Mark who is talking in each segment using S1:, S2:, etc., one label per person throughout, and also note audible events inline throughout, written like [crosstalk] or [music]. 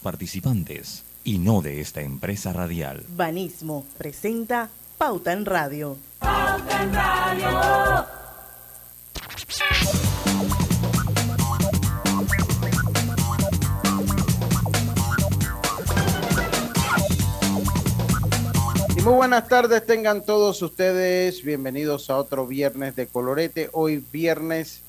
S1: participantes y no de esta empresa radial.
S2: Banismo presenta Pauta en Radio. Pauta en Radio.
S3: Y muy buenas tardes tengan todos ustedes, bienvenidos a otro viernes de colorete, hoy viernes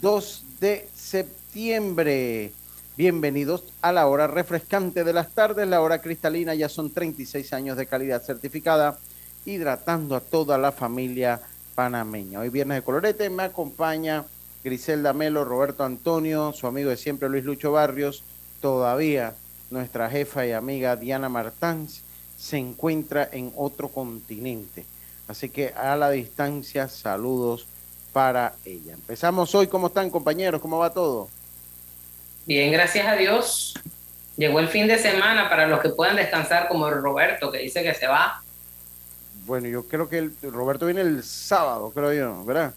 S3: 2 de septiembre. Bienvenidos a la hora refrescante de las tardes, la hora cristalina, ya son 36 años de calidad certificada, hidratando a toda la familia panameña. Hoy viernes de colorete me acompaña Griselda Melo, Roberto Antonio, su amigo de siempre Luis Lucho Barrios, todavía nuestra jefa y amiga Diana Martans se encuentra en otro continente. Así que a la distancia, saludos para ella. Empezamos hoy, ¿cómo están compañeros? ¿Cómo va todo?
S4: Bien, gracias a Dios. Llegó el fin de semana para los que puedan descansar, como el Roberto, que dice que se va.
S3: Bueno, yo creo que el, Roberto viene el sábado, creo yo, ¿verdad?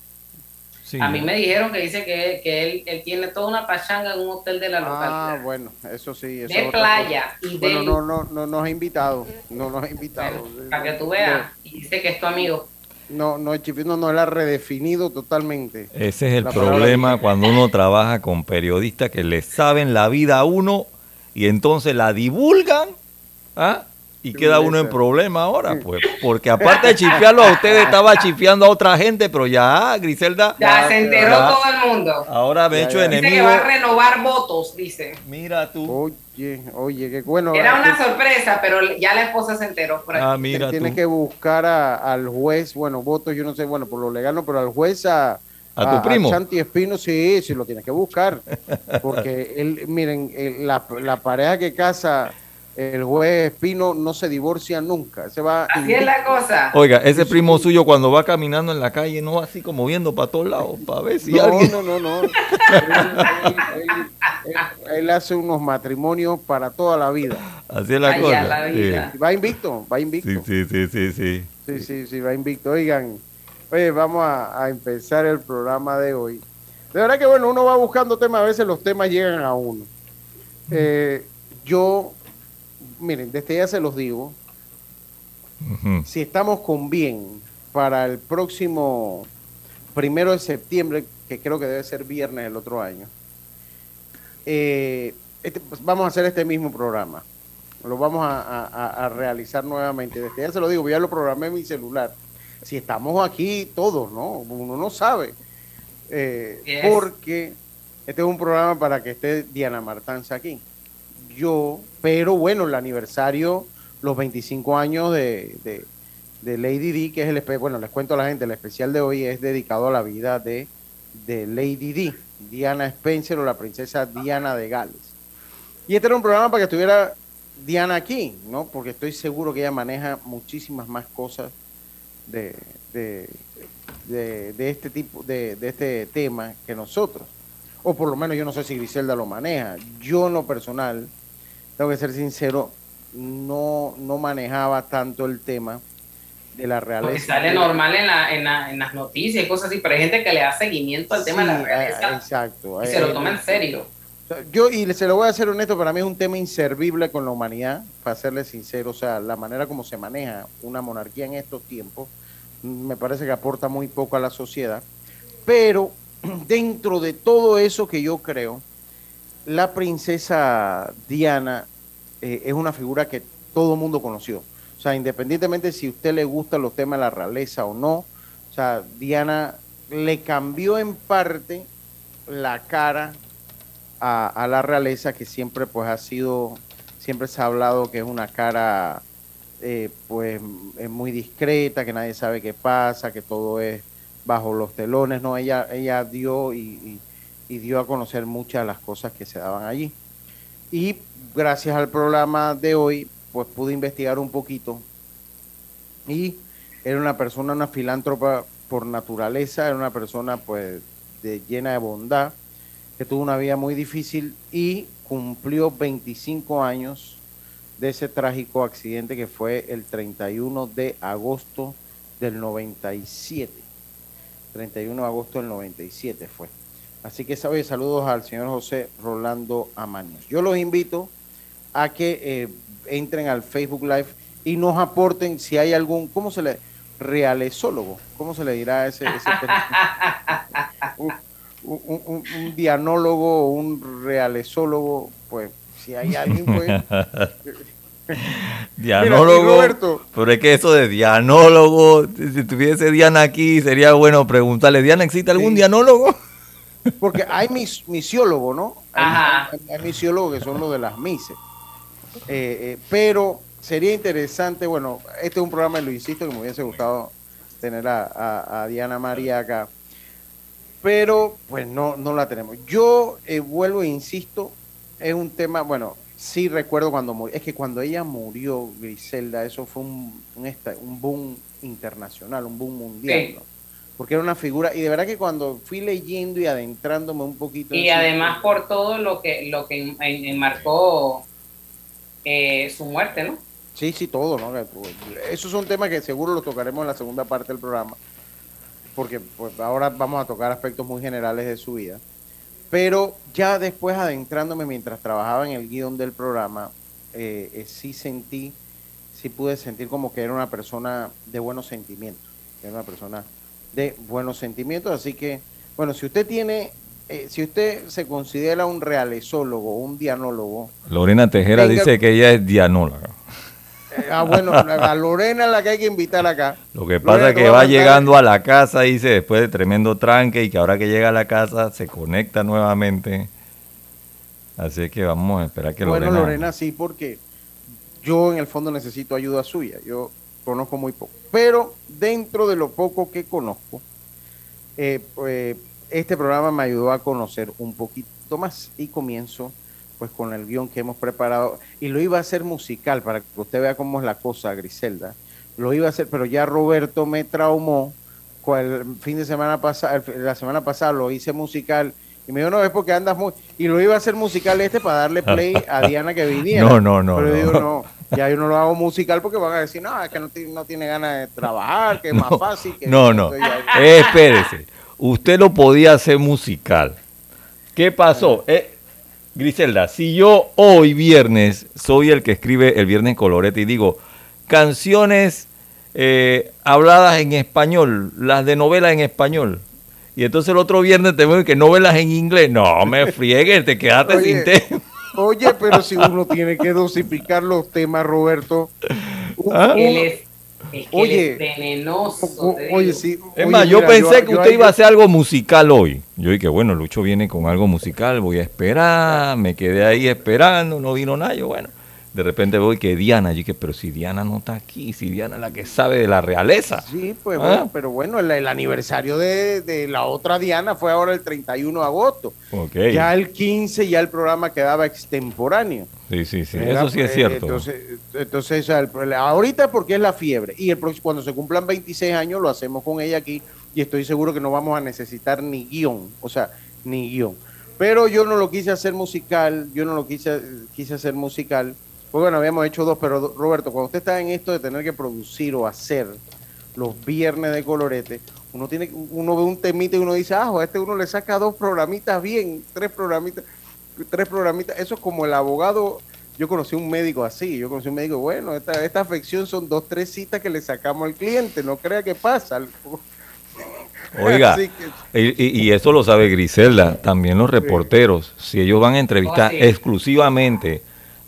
S4: Sí. A mí me dijeron que dice que, que él, tiene toda una pachanga en un hotel de la localidad.
S3: Ah, bueno, eso sí.
S4: Eso de playa. Y
S3: bueno, no, no, no nos ha invitado. No nos ha invitado.
S4: para que tú veas. Y dice que es tu amigo.
S3: No, no, Chipino no lo ha redefinido totalmente.
S1: Ese es el problema cuando uno trabaja con periodistas que le saben la vida a uno y entonces la divulgan ¿ah? Y queda uno en problema ahora, pues. Porque aparte de chifiarlo a ustedes, estaba chifiando a otra gente, pero ya, Griselda.
S4: Ya, se enteró todo el mundo.
S1: Ahora me he hecho enemigo. Dice que
S4: va a renovar votos, dice.
S1: Mira tú.
S3: Oye, oye, qué bueno.
S4: Era una sorpresa, pero ya la esposa se enteró. Por
S3: Ah, mira. Tiene que buscar al juez, bueno, votos, yo no sé, bueno, por lo legal no, pero al juez a.
S1: ¿A tu primo?
S3: Santi Espino, sí, sí, lo tienes que buscar. Porque [laughs] él, miren, la, la pareja que casa el juez Espino no se divorcia nunca. Se va
S4: así es la cosa.
S1: Oiga, ese primo suyo cuando va caminando en la calle no va así como viendo para todos lados, para ver si alguien...
S3: No, no, no. él, hace unos matrimonios para toda la vida.
S1: Así es la cosa.
S3: Va invicto, va invicto.
S1: Sí, sí, sí, sí,
S3: sí. Sí, sí, va invicto. Oigan, oye, vamos a, empezar el programa de hoy. De verdad que bueno, uno va buscando temas, a veces los temas llegan a uno. Eh, yo miren, desde ya se los digo, si estamos con bien para el próximo primero de septiembre, que creo que debe ser viernes el otro año, eh, este, pues, vamos a hacer este mismo programa. Lo vamos a, realizar nuevamente. Desde ya se lo digo, ya lo programé en mi celular. Si estamos aquí todos, ¿no? Uno no sabe. Eh, porque este es un programa para que esté Diana Martanza aquí yo, pero bueno, el aniversario, los 25 años de, Lady D, que es el, bueno, les cuento a la gente, el especial de hoy es dedicado a la vida de, de Lady D, Diana Spencer o la princesa Diana de Gales. Y este era un programa para que estuviera Diana aquí, ¿no? Porque estoy seguro que ella maneja muchísimas más cosas de, de, de este tipo, de, de este tema que nosotros. O por lo menos yo no sé si Griselda lo maneja. Yo en lo personal tengo que ser sincero, no, no manejaba tanto el tema de la realeza. Porque
S4: sale normal en, la, en, la, en, las noticias y cosas así, pero hay gente que le da seguimiento al tema de la realeza.
S3: Exacto.
S4: Y se lo toma en serio.
S3: Yo, y se lo voy a hacer honesto, para mí es un tema inservible con la humanidad, para serle sincero, o sea, la manera como se maneja una monarquía en estos tiempos, me parece que aporta muy poco a la sociedad, pero [clears throat] dentro de todo eso que yo creo, la princesa Diana eh, es una figura que todo el mundo conoció. O sea, independientemente si a usted le gustan los temas de la realeza o no, o sea, Diana le cambió en parte la cara a, la realeza que siempre pues ha sido, siempre se ha hablado que es una cara eh, pues muy discreta, que nadie sabe qué pasa, que todo es bajo los telones, no, ella, ella dio y dio a conocer muchas de las cosas que se daban allí. Y gracias al programa de hoy, pues pude investigar un poquito y era una persona, una filántropa por naturaleza, era una persona pues de, llena de bondad, que tuvo una vida muy difícil y cumplió 25 años de ese trágico accidente que fue el 31 de agosto del 97. 31 de agosto del 97 fue. Así que saludos al señor José Rolando Amaños. Yo los invito a que eh, entren al Facebook Live y nos aporten si hay algún, ¿cómo se le? Realesólogo, ¿cómo se le dirá a ese, ese [laughs] un, un, un, un, dianólogo, un realesólogo, pues si hay alguien, pues... [laughs]
S1: Dianólogo. pero es que eso de dianólogo, si tuviese Diana aquí, sería bueno preguntarle, Diana, ¿existe algún dianólogo?
S3: Porque hay mis, misiólogos, ¿no? Hay, misiólogos que son los de las mises. Eh, eh, pero sería interesante, bueno, este es un programa, lo insisto, que me hubiese gustado tener a, Diana María acá. Pero pues no, no la tenemos. Yo eh, vuelvo e insisto, es un tema, bueno, sí recuerdo cuando murió. Es que cuando ella murió, Griselda, eso fue un, un, boom internacional, un boom mundial. Porque era una figura, y de verdad que cuando fui leyendo y adentrándome un poquito.
S4: Y además por todo lo que, lo que enmarcó eh, su muerte, ¿no?
S3: Sí, sí, todo, ¿no? Esos son temas que seguro los tocaremos en la segunda parte del programa. Porque pues, ahora vamos a tocar aspectos muy generales de su vida. Pero ya después adentrándome mientras trabajaba en el guion del programa, eh, eh, sí sentí, sí pude sentir como que era una persona de buenos sentimientos, era una persona de buenos sentimientos, así que, bueno, si usted tiene, eh, si usted se considera un realesólogo, un dianólogo.
S1: Lorena Tejera dice que ella es dianóloga.
S3: Ah, bueno, a Lorena es la que hay que invitar acá.
S1: Lo que pasa es que va llegando a la casa, dice, después de tremendo tranque, y que ahora que llega a la casa se conecta nuevamente. Así que vamos a esperar que
S3: Lorena... Bueno, Lorena sí, porque yo en el fondo necesito ayuda suya. Yo conozco muy poco. Pero dentro de lo poco que conozco, eh, pues, este programa me ayudó a conocer un poquito más y comienzo pues con el guion que hemos preparado y lo iba a hacer musical para que usted vea cómo es la cosa, Griselda. Lo iba a hacer, pero ya Roberto me traumó. El fin de semana pasada, la semana pasada lo hice musical y me dijo, no, es porque andas muy... Y lo iba a hacer musical este para darle play a [laughs] Diana que viniera.
S1: No, no, no.
S3: Pero digo, no, ya yo no lo hago musical porque van a decir, no, es que no, no tiene ganas de trabajar, que es [laughs] más fácil. Que
S1: no, no. espérese. Usted lo podía hacer musical. ¿Qué pasó? Eh, Griselda, si yo hoy viernes soy el que escribe el viernes colorete y digo canciones eh, habladas en español, las de novelas en español, y entonces el otro viernes te veo que novelas en inglés, no me friegues, te quedaste sin tema.
S3: Oye, pero si uno tiene que dosificar los temas, Roberto.
S4: ¿Ah? oye, venenoso.
S3: oye, sí.
S1: Es más, yo pensé que usted iba a hacer algo musical hoy. Yo dije, bueno, Lucho viene con algo musical, voy a esperar. Me quedé ahí esperando, no vino nadie. Bueno, de repente voy que Diana, yo dije, pero si Diana no está aquí, si Diana es la que sabe de la realeza.
S3: Sí, pues bueno, ¿Ah? pero bueno, el, aniversario de, la otra Diana fue ahora el 31 de agosto. Okay. Ya el 15 ya el programa quedaba extemporáneo.
S1: Sí, sí, sí, eso sí es cierto.
S3: Entonces, entonces ahorita porque es la fiebre y el cuando se cumplan 26 años lo hacemos con ella aquí y estoy seguro que no vamos a necesitar ni guion, o sea, ni guion. Pero yo no lo quise hacer musical, yo no lo quise, quise hacer musical pues bueno, habíamos hecho dos, pero Roberto, cuando usted está en esto de tener que producir o hacer los viernes de colorete, uno tiene uno ve un temita y uno dice, ah, a este uno le saca dos programitas bien, tres programitas, tres programitas. Eso es como el abogado. Yo conocí un médico así, yo conocí un médico, bueno, esta, esta afección son dos, tres citas que le sacamos al cliente, no crea que pasa. [laughs]
S1: Oiga, y, eso lo sabe Griselda, también los reporteros, si ellos van a entrevistar oh, exclusivamente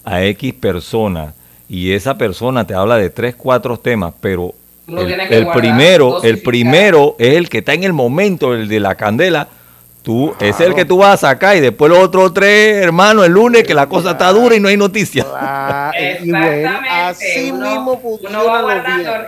S1: a X persona y esa persona te habla de tres, cuatro temas, pero el, primero, el primero es el que está en el momento, el de la candela. Tú, es el que tú vas a sacar y después los otros tres, hermanos, el lunes que la cosa está dura y no hay noticias.
S4: Exactamente. así mismo funciona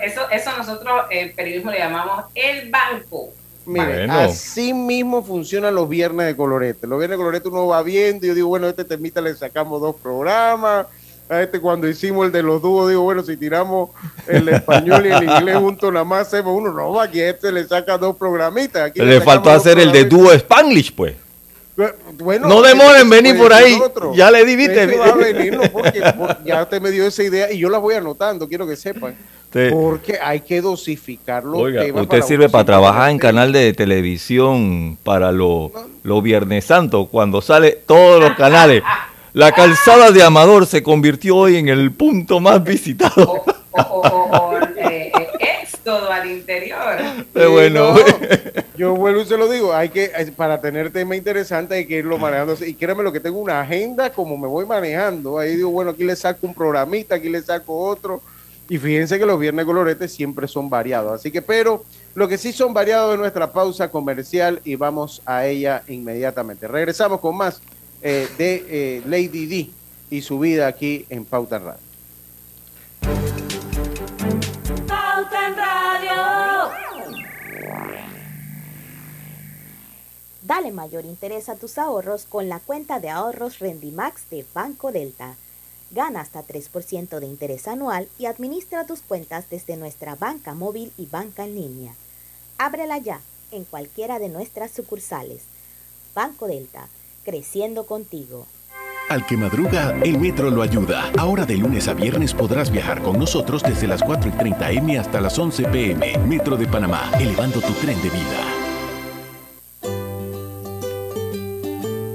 S4: eso, eso nosotros el periodismo le llamamos el banco.
S3: Mire, así mismo funcionan los viernes de colorete. Los viernes de colorete uno va viendo y yo digo, bueno, este temita le sacamos dos programas. A este cuando hicimos el de los dúos, digo, bueno, si tiramos el español y el inglés [laughs] juntos, nada más hacemos uno. No, aquí a este le saca dos programitas. Aquí
S1: le, faltó hacer el de dúo Spanglish, pues. Bueno, no demoren venir por ahí. Ya le di, viste.
S3: ya usted me dio esa idea y yo la voy anotando, quiero que sepan. Porque hay que dosificar los
S1: Oiga, Usted sirve para trabajar en canal de televisión para los lo Viernes Santo, cuando sale todos los canales. La calzada de Amador se convirtió hoy en el punto más visitado.
S4: O, eh, eh, éxodo al interior.
S1: Qué [laughs] bueno.
S3: yo vuelvo y se lo digo, hay que, para tener tema interesante hay que irlo manejando. Y créeme lo que tengo una agenda como me voy manejando. Ahí digo, bueno, aquí le saco un programita, aquí le saco otro. Y fíjense que los viernes coloretes siempre son variados. Así que, pero lo que sí son variados es nuestra pausa comercial y vamos a ella inmediatamente. Regresamos con más eh, de eh, Lady D y su vida aquí en Pauta en Radio.
S5: Pauta en Radio.
S6: Dale mayor interés a tus ahorros con la cuenta de ahorros Rendimax de Banco Delta. Gana hasta 3% de interés anual y administra tus cuentas desde nuestra banca móvil y banca en línea. Ábrela ya en cualquiera de nuestras sucursales. Banco Delta, creciendo contigo.
S7: Al que madruga, el metro lo ayuda. Ahora de lunes a viernes podrás viajar con nosotros desde las 4 y 30 M hasta las 11 PM. Metro de Panamá, elevando tu tren de vida.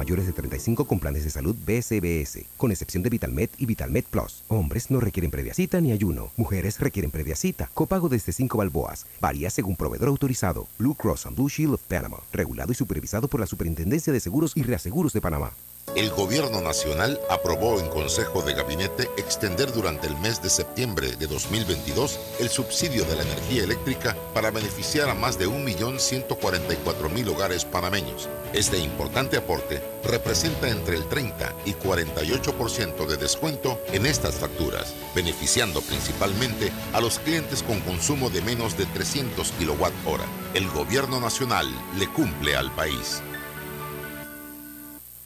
S8: mayores de 35 con planes de salud BCBS, con excepción de VitalMed y VitalMed Plus. Hombres no requieren previa cita ni ayuno. Mujeres requieren previa cita. Copago desde 5 balboas. Varía según proveedor autorizado. Blue Cross and Blue Shield of Panama. Regulado y supervisado por la Superintendencia de Seguros y Reaseguros de Panamá.
S9: El Gobierno Nacional aprobó en Consejo de Gabinete extender durante el mes de septiembre de 2022 el subsidio de la energía eléctrica para beneficiar a más de 1.144.000 hogares panameños. Este importante aporte representa entre el 30 y 48% de descuento en estas facturas, beneficiando principalmente a los clientes con consumo de menos de 300 kWh. El Gobierno Nacional le cumple al país.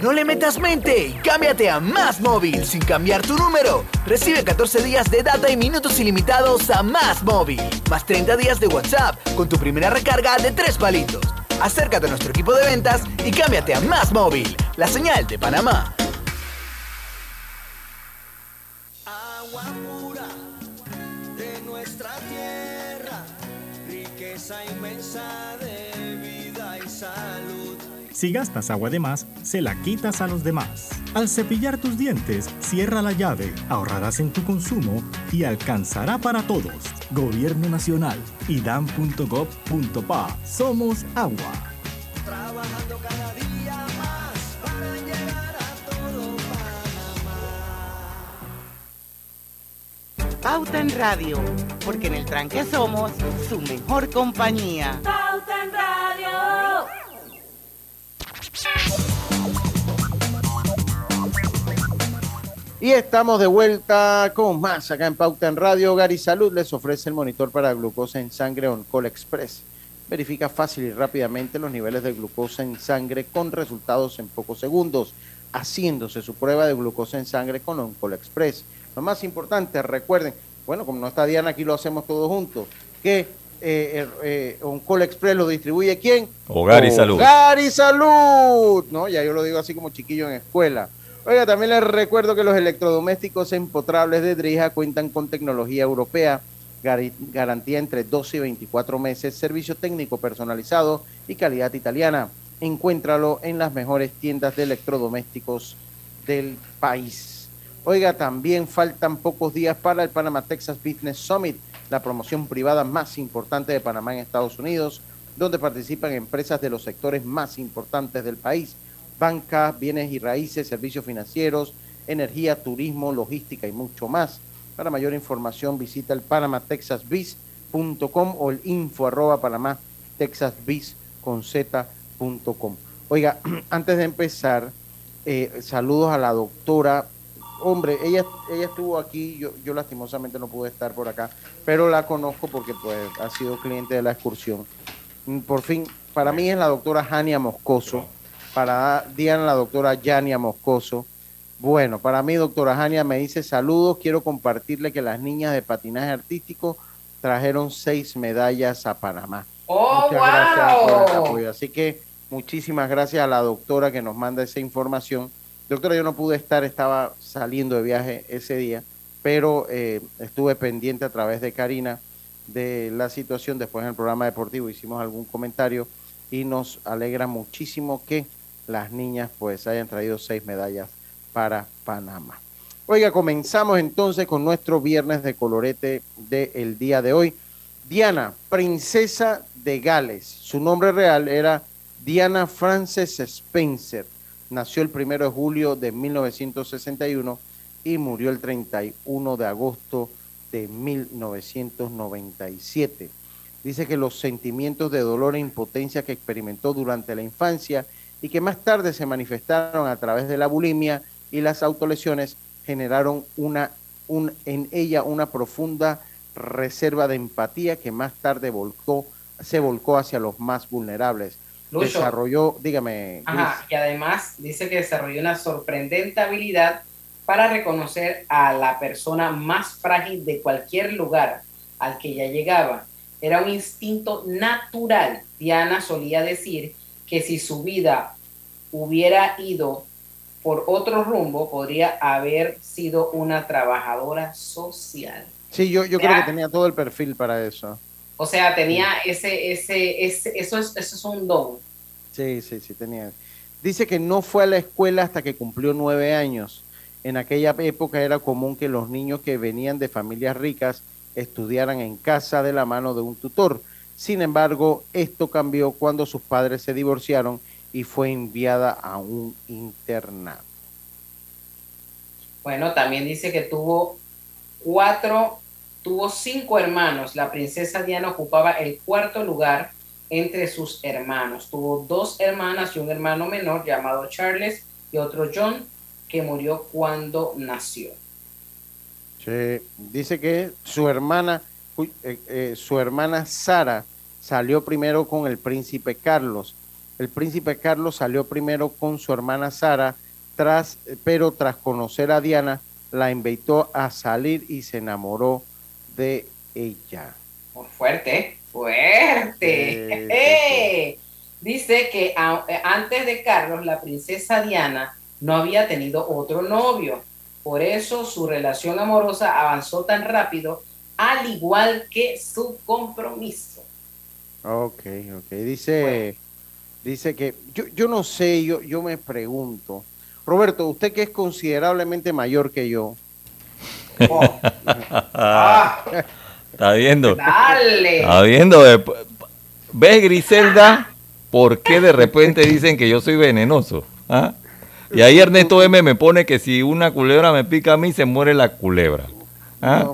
S10: No le metas mente y cámbiate a Más Móvil sin cambiar tu número. Recibe 14 días de data y minutos ilimitados a Más Móvil. Más 30 días de WhatsApp con tu primera recarga de 3 palitos. Acércate a nuestro equipo de ventas y cámbiate a Más Móvil, la señal de Panamá.
S11: Si gastas agua de más, se la quitas a los demás. Al cepillar tus dientes, cierra la llave, ahorrarás en tu consumo y alcanzará para todos. Gobierno Nacional, idam.gov.pa. Somos agua.
S12: Trabajando cada día más para llegar a todo Panamá.
S2: Pauta en Radio, porque en el tranque somos su mejor compañía.
S5: Pauta en Radio.
S3: Y estamos de vuelta con más acá en Pauta en Radio. Hogar y Salud les ofrece el monitor para glucosa en sangre OnCall Express. Verifica fácil y rápidamente los niveles de glucosa en sangre con resultados en pocos segundos, haciéndose su prueba de glucosa en sangre con OnCall Express. Lo más importante, recuerden, bueno, como no está Diana, aquí lo hacemos todos juntos, que eh, eh, Oncol Express lo distribuye quién?
S1: Hogar y Salud.
S3: Hogar y Salud. No, ya yo lo digo así como chiquillo en escuela. Oiga, también les recuerdo que los electrodomésticos empotrables de Drija cuentan con tecnología europea, garantía entre 12 y 24 meses, servicio técnico personalizado y calidad italiana. Encuéntralo en las mejores tiendas de electrodomésticos del país. Oiga, también faltan pocos días para el Panama Texas Business Summit, la promoción privada más importante de Panamá en Estados Unidos, donde participan empresas de los sectores más importantes del país, banca, bienes y raíces, servicios financieros, energía, turismo, logística y mucho más. Para mayor información visita el panamatexasbiz.com o el info arroba con. Oiga, [clears throat] antes de empezar, eh, saludos a la doctora. Hombre, ella, ella estuvo aquí, yo, yo lastimosamente no pude estar por acá, pero la conozco porque pues ha sido cliente de la excursión. Mm, Por fin, para mí es la doctora Jania Moscoso, para Diana la doctora Yania Moscoso. Bueno, para mí, doctora Jania me dice saludos, quiero compartirle que las niñas de patinaje artístico trajeron seis medallas a Panamá.
S4: ¡Oh,
S3: Muchas gracias por el
S4: wow!
S3: apoyo. Así que muchísimas gracias a la doctora que nos manda esa información. Doctora, yo no pude estar, estaba saliendo de viaje ese día, pero eh, estuve pendiente a través de Karina de la situación. Después en el programa deportivo hicimos algún comentario y nos alegra muchísimo que las niñas pues hayan traído seis medallas para Panamá. Oiga, comenzamos entonces con nuestro viernes de colorete del día de hoy. Diana, princesa de Gales. Su nombre real era Diana Frances Spencer. Nació el primero de julio de 1961 y murió el 31 de agosto de 1997. Dice que los sentimientos de dolor e impotencia que experimentó durante la infancia y que más tarde se manifestaron a través de la bulimia y las autolesiones generaron una, un, en ella una profunda reserva de empatía que más tarde volcó, se volcó hacia los más vulnerables.
S4: Lucho.
S3: Desarrolló, dígame,
S4: Ajá, y además dice que desarrolló una sorprendente habilidad para reconocer a la persona más frágil de cualquier lugar al que ella llegaba. Era un instinto natural. Diana solía decir que si su vida hubiera ido por otro rumbo, podría haber sido una trabajadora social.
S3: Sí, yo, yo
S4: Ya.
S3: creo que tenía todo el perfil para eso.
S4: O sea, tenía ese, ese, ese, eso es, eso es un don.
S3: Sí, sí, sí, tenía. Dice que no fue a la escuela hasta que cumplió nueve años. En aquella época era común que los niños que venían de familias ricas estudiaran en casa de la mano de un tutor. Sin embargo, esto cambió cuando sus padres se divorciaron y fue enviada a un internado.
S4: Bueno, también dice que tuvo cuatro, tuvo cinco hermanos. La princesa Diana ocupaba el cuarto lugar entre sus hermanos. Tuvo dos hermanas y un hermano menor llamado Charles y otro John que murió cuando nació.
S3: Sí, dice que su hermana, eh, eh, su hermana Sara salió primero con el príncipe Carlos. El príncipe Carlos salió primero con su hermana Sara, tras, pero tras conocer a Diana, la invitó a salir y se enamoró de ella.
S4: Fuerte, fuerte.
S3: Sí, [laughs]
S4: Dice que a- eh, antes de Carlos, la princesa Diana no había tenido otro novio. Por eso su relación amorosa avanzó tan rápido, al igual que su compromiso.
S3: Ok, ok. Dice, dice que yo, yo no sé, yo, yo me pregunto. Roberto, usted que es considerablemente mayor que yo.
S1: Está viendo.
S4: Dale.
S1: Está viendo. eh, ¿Ves, Griselda? ¿Por qué de repente dicen que yo soy venenoso? ¿Ah? Y ahí Ernesto M me pone que si una culebra me pica a mí, se muere la culebra. ¿Ah?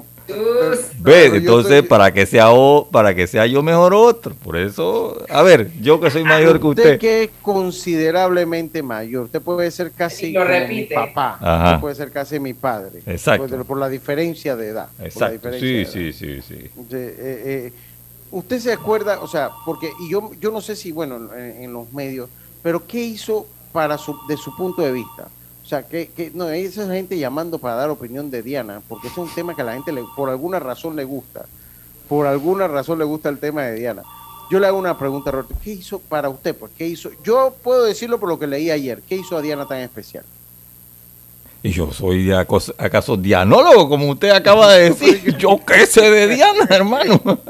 S1: ¿Ves? Entonces, para que sea o, para que sea yo mejor otro. Por eso, a ver, yo que soy mayor que
S3: Usted
S1: usted.
S3: que es considerablemente mayor, usted puede ser casi
S4: lo
S3: mi papá,
S1: Ajá.
S3: usted puede ser casi mi padre,
S1: Exacto.
S3: por, por la diferencia de edad. por la
S1: Exacto.
S3: diferencia
S1: Sí,
S3: de edad.
S1: sí, sí, sí.
S3: Sí, eh, eh, usted se acuerda, o sea, porque y yo, yo no sé si, bueno, en, en los medios, pero ¿qué hizo para su, de su punto de vista? O sea, que, que no, esa gente llamando para dar opinión de Diana, porque es un tema que a la gente le, por alguna razón le gusta. por alguna razón le gusta el tema de Diana. Yo le hago una pregunta, Roberto. ¿Qué hizo para usted? Pues, ¿qué hizo? Yo puedo decirlo por lo que leí ayer. ¿Qué hizo a Diana tan especial?
S1: Y yo soy acaso dianólogo, como usted acaba de [laughs] decir. Yo qué sé de Diana, hermano. [laughs]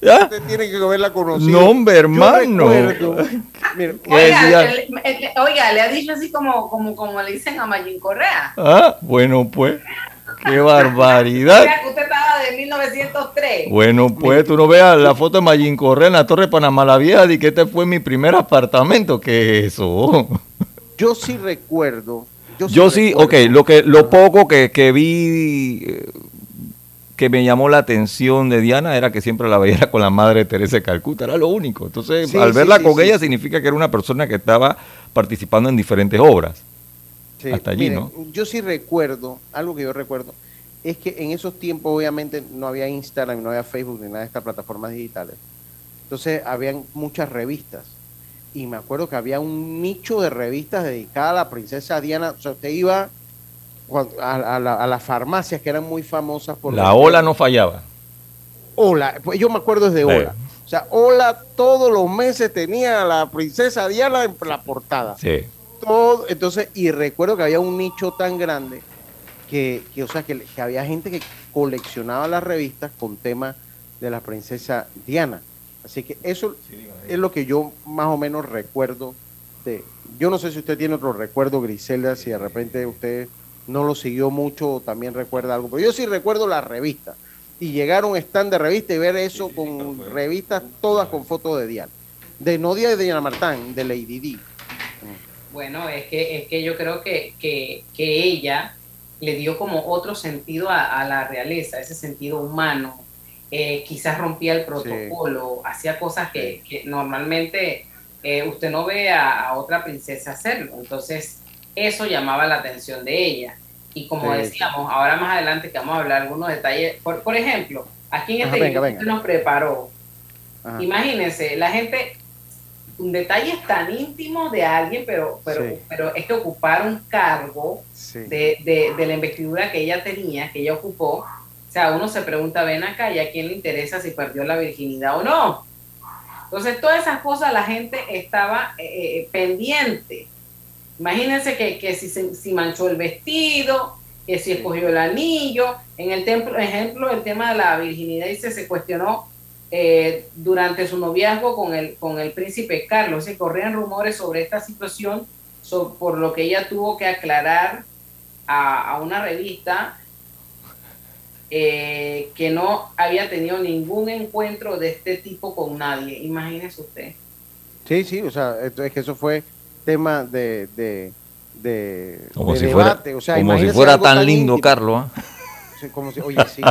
S1: ¿Ya?
S3: Usted tiene que haberla conocido.
S1: No, hombre, hermano.
S3: recuerdo- [laughs] mire,
S1: ¿Qué
S4: Oiga,
S1: Diana?
S4: el- el- oiga, le ha dicho así como, como, como le dicen a Mayín Correa.
S1: Ah, bueno, pues. Qué
S4: O
S1: barbaridad.
S4: sea, que usted estaba de 1903.
S1: Bueno, pues tú no veas la foto de Mayín Correa en la Torre de Panamá la Vieja y que este fue mi primer apartamento. ¿Qué es eso? [laughs]
S3: yo sí recuerdo. Yo sí,
S1: Yo sí,
S3: recuerdo-
S1: ok, lo que lo poco que, que vi eh, que me llamó la atención de Diana era que siempre la veía [laughs] con la madre Teresa de Calcuta, era lo único. Entonces,
S3: Sí,
S1: al verla
S3: sí,
S1: con
S3: sí,
S1: ella significa que era una persona que estaba participando en diferentes obras. Hasta allí, ¿no?
S3: Yo sí recuerdo, algo que yo recuerdo, es que en esos tiempos obviamente no había Instagram, no había Facebook ni nada de estas plataformas digitales. Entonces habían muchas revistas. Y me acuerdo que había un nicho de revistas dedicadas a la princesa Diana. O sea, usted iba a, a la- a las farmacias que eran muy famosas por...
S1: La ola no fallaba.
S3: Ola, pues yo me acuerdo desde
S1: Sí.
S3: Ola. O sea, Ola todos los meses tenía a la princesa Diana en la portada
S1: Sí.
S3: todo, entonces, y recuerdo que había un nicho tan grande que, que, o sea, que, que había gente que coleccionaba las revistas con temas de la princesa Diana. Así que eso es lo que yo más o menos recuerdo de. Yo no sé si usted tiene otro recuerdo, Griselda, si de repente usted no lo siguió mucho también recuerda algo, pero yo sí recuerdo la revista. Y llegar a un stand de revista y ver eso con revistas todas con fotos de Diana. De no de Diana Martán, de Lady Di.
S4: Bueno, es que, es que yo creo que, que, que ella le dio como otro sentido a, a la realeza, ese sentido humano. Eh, quizás rompía el protocolo, hacía cosas que, que normalmente eh, usted no ve a, a otra princesa hacerlo. Entonces, eso llamaba la atención de ella. Y como
S3: Sí.
S4: decíamos, ahora más adelante que vamos a hablar algunos detalles. Por, por ejemplo, aquí en
S3: Ajá,
S4: este
S3: venga,
S4: video que
S3: venga.
S4: nos preparó,
S3: Ajá.
S4: Imagínense, la gente, un detalle tan íntimo de alguien, pero, pero,
S3: Sí.
S4: pero es que ocupar un cargo de, de, de la investidura que ella tenía, que ella ocupó. O sea, uno se pregunta, ven acá, ¿y a quién le interesa si perdió la virginidad o no? Entonces, todas esas cosas la gente estaba eh, eh, pendiente. Imagínense que, que si, si manchó el vestido, que si escogió el anillo. En el templo, ejemplo, el tema de la virginidad dice, se cuestionó eh, durante su noviazgo con el, con el príncipe Carlos. Se corrían rumores sobre esta situación, por lo que ella tuvo que aclarar a, a una revista eh, que no había tenido ningún encuentro de este tipo con nadie. Imagínese usted.
S3: Sí, sí, o sea, es que eso fue tema de, de, de,
S1: Como
S3: de
S1: si fuera,
S3: debate. O sea,
S1: como si fuera tan lindo. Carlos.
S3: Sí, como si- oye, sí,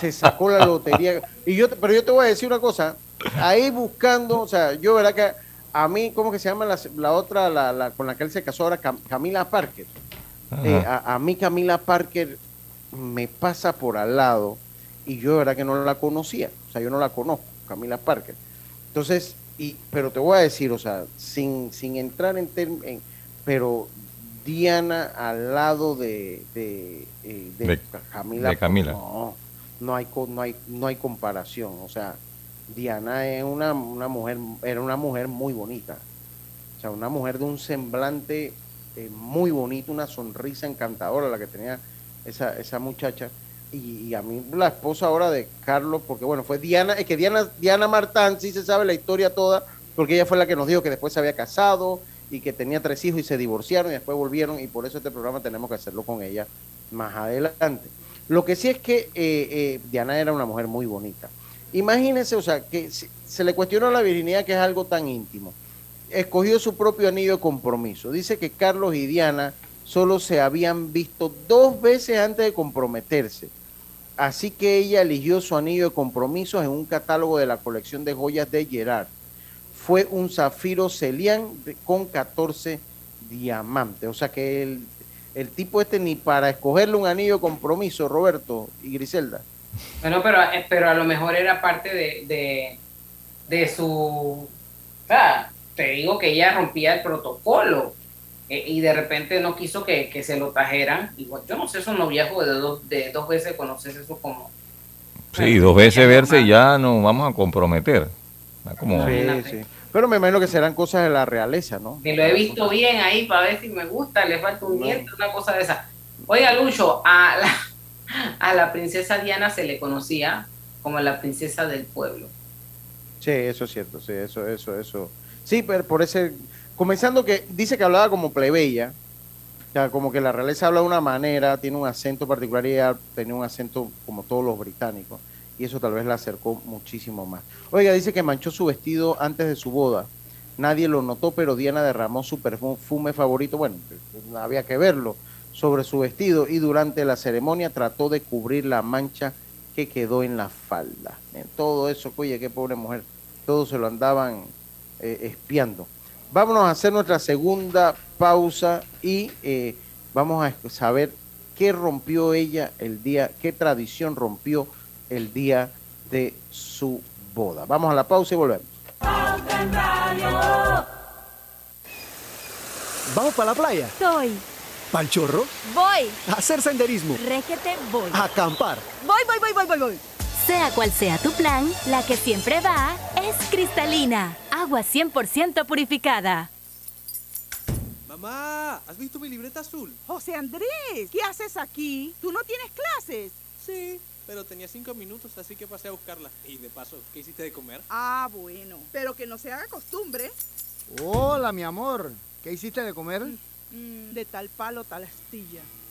S3: se sacó la lotería. Y yo, pero yo te voy a decir una cosa, ahí buscando, o sea, yo verdad que a mí, ¿cómo que se llama la, la otra, la, la- con la que él se casó ahora, Cam- Camila Parker? Eh, a, a mí Camila Parker me pasa por al lado y yo de verdad que no la conocía, o sea, yo no la conozco, Camila Parker. Entonces, y, pero te voy a decir, o sea, sin, sin entrar en, en- pero Diana al lado de, de, eh, de
S1: De-
S3: Camila, no, no hay, no hay, no hay comparación, o sea, Diana es una, una mujer, era una mujer muy bonita, o sea, una mujer de un semblante eh, muy bonito, una sonrisa encantadora la que tenía esa, esa muchacha. Y, a mí la esposa ahora de Carlos, porque bueno, fue Diana, es que Diana, Diana Martán sí se sabe la historia toda, porque ella fue la que nos dijo que después se había casado y que tenía tres hijos y se divorciaron y después volvieron y por eso este programa tenemos que hacerlo con ella más adelante. Lo que sí es que eh, eh, Diana era una mujer muy bonita. Imagínense, o sea, que se, se le cuestionó la virginidad, que es algo tan íntimo. Escogió su propio anillo de compromiso. Dice que Carlos y Diana solo se habían visto dos veces antes de comprometerse. Así que ella eligió su anillo de compromiso en un catálogo de la colección de joyas de Gerard. Fue un zafiro Celian con 14 diamantes. O sea que el, el tipo este ni para escogerle un anillo de compromiso, Roberto y Griselda.
S4: Bueno, pero, eh, pero a lo mejor era parte de, de, de su... te digo que ella rompía el protocolo eh, y de repente no quiso que, que se lo trajeran. Igual, yo no sé, esos noviazgos de dos, de dos veces conoces eso como...
S1: Sí, dos veces verse y ya nos vamos a comprometer. Está como...
S3: Sí, sí. Pero me imagino que serán cosas de la realeza, ¿no?
S4: Que lo he visto bien ahí para ver si me gusta, le falta un diente, una cosa de esa. Oiga, Lucho, a la, [laughs] a la princesa Diana se le conocía como la princesa del pueblo.
S3: Sí, eso es cierto, sí, eso, eso, eso. Sí, pero por ese, comenzando que dice que hablaba como plebeya, o sea, como que la realeza habla de una manera, tiene un acento particular y tenía un acento como todos los británicos, y eso tal vez la acercó muchísimo más. Oiga, dice que manchó su vestido antes de su boda. Nadie lo notó, pero Diana derramó su perfume favorito, bueno, había que verlo, sobre su vestido y durante la ceremonia trató de cubrir la mancha que quedó en la falda. En todo eso, oye, qué pobre mujer, todos se lo andaban eh, espiando. Vámonos a hacer nuestra segunda pausa y eh, vamos a saber qué rompió ella el día, qué tradición rompió el día de su boda. Vamos a la pausa y volvemos.
S13: ¿Vamos para la playa?
S14: Soy.
S13: ¿Pal chorro?
S14: Voy.
S13: A hacer senderismo.
S14: Régete, voy.
S13: A acampar.
S14: Voy, voy, voy, voy, voy, voy. Sea cual sea tu plan, la que siempre va es cristalina. Agua 100% purificada.
S15: Mamá, ¿has visto mi libreta azul?
S16: José Andrés, ¿qué haces aquí? ¿Tú no tienes clases?
S15: Sí, pero tenía cinco minutos, así que pasé a buscarla. Y de paso, ¿qué hiciste de comer?
S16: Ah, bueno, pero que no se haga costumbre.
S13: Hola, mi amor. ¿Qué hiciste de comer?
S16: Mm, de tal palo, tal astilla.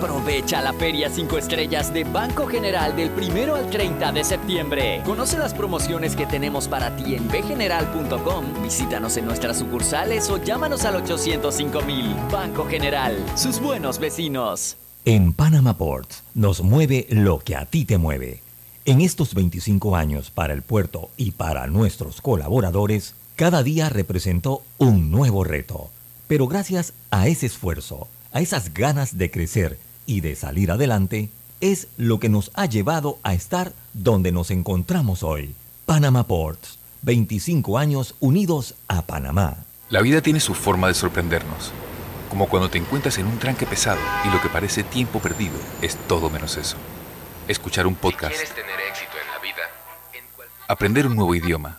S17: Aprovecha la Feria 5 Estrellas de Banco General del 1 al 30 de septiembre. Conoce las promociones que tenemos para ti en bgeneral.com. Visítanos en nuestras sucursales o llámanos al 805 mil. Banco General, sus buenos vecinos.
S18: En Panama Ports nos mueve lo que a ti te mueve. En estos 25 años para el puerto y para nuestros colaboradores, cada día representó un nuevo reto. Pero gracias a ese esfuerzo, a esas ganas de crecer y de salir adelante, es lo que nos ha llevado a estar donde nos encontramos hoy. Panama Ports, 25 años unidos a Panamá.
S19: La vida tiene su forma de sorprendernos, como cuando te encuentras en un tranque pesado y lo que parece tiempo perdido es todo menos eso. Escuchar un podcast,
S20: tener éxito en la vida,
S19: aprender un nuevo idioma,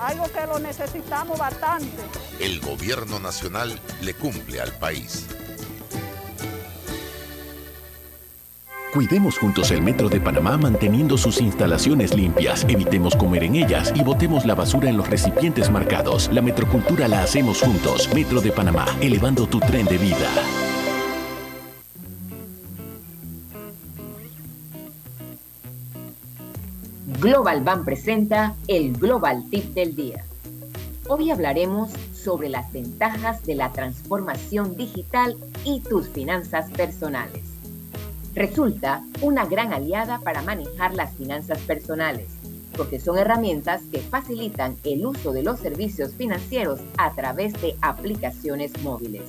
S16: algo que lo necesitamos bastante.
S9: El gobierno nacional le cumple al país.
S7: Cuidemos juntos el Metro de Panamá manteniendo sus instalaciones limpias, evitemos comer en ellas y botemos la basura en los recipientes marcados. La metrocultura la hacemos juntos. Metro de Panamá, elevando tu tren de vida.
S21: Global Bank presenta el Global Tip del Día. Hoy hablaremos sobre las ventajas de la transformación digital y tus finanzas personales. Resulta una gran aliada para manejar las finanzas personales, porque son herramientas que facilitan el uso de los servicios financieros a través de aplicaciones móviles.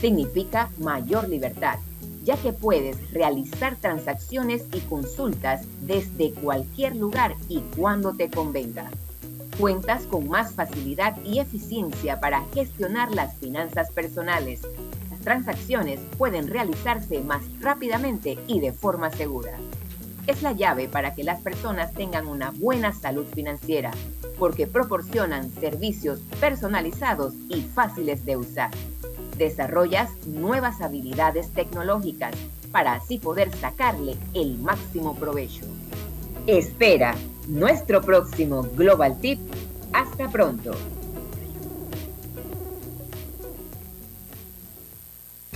S21: Significa mayor libertad, ya que puedes realizar transacciones y consultas desde cualquier lugar y cuando te convenga. Cuentas con más facilidad y eficiencia para gestionar las finanzas personales. Las transacciones pueden realizarse más rápidamente y de forma segura es la llave para que las personas tengan una buena salud financiera, porque proporcionan servicios personalizados y fáciles de usar. Desarrollas nuevas habilidades tecnológicas para así poder sacarle el máximo provecho. Espera nuestro próximo Global Tip. Hasta pronto.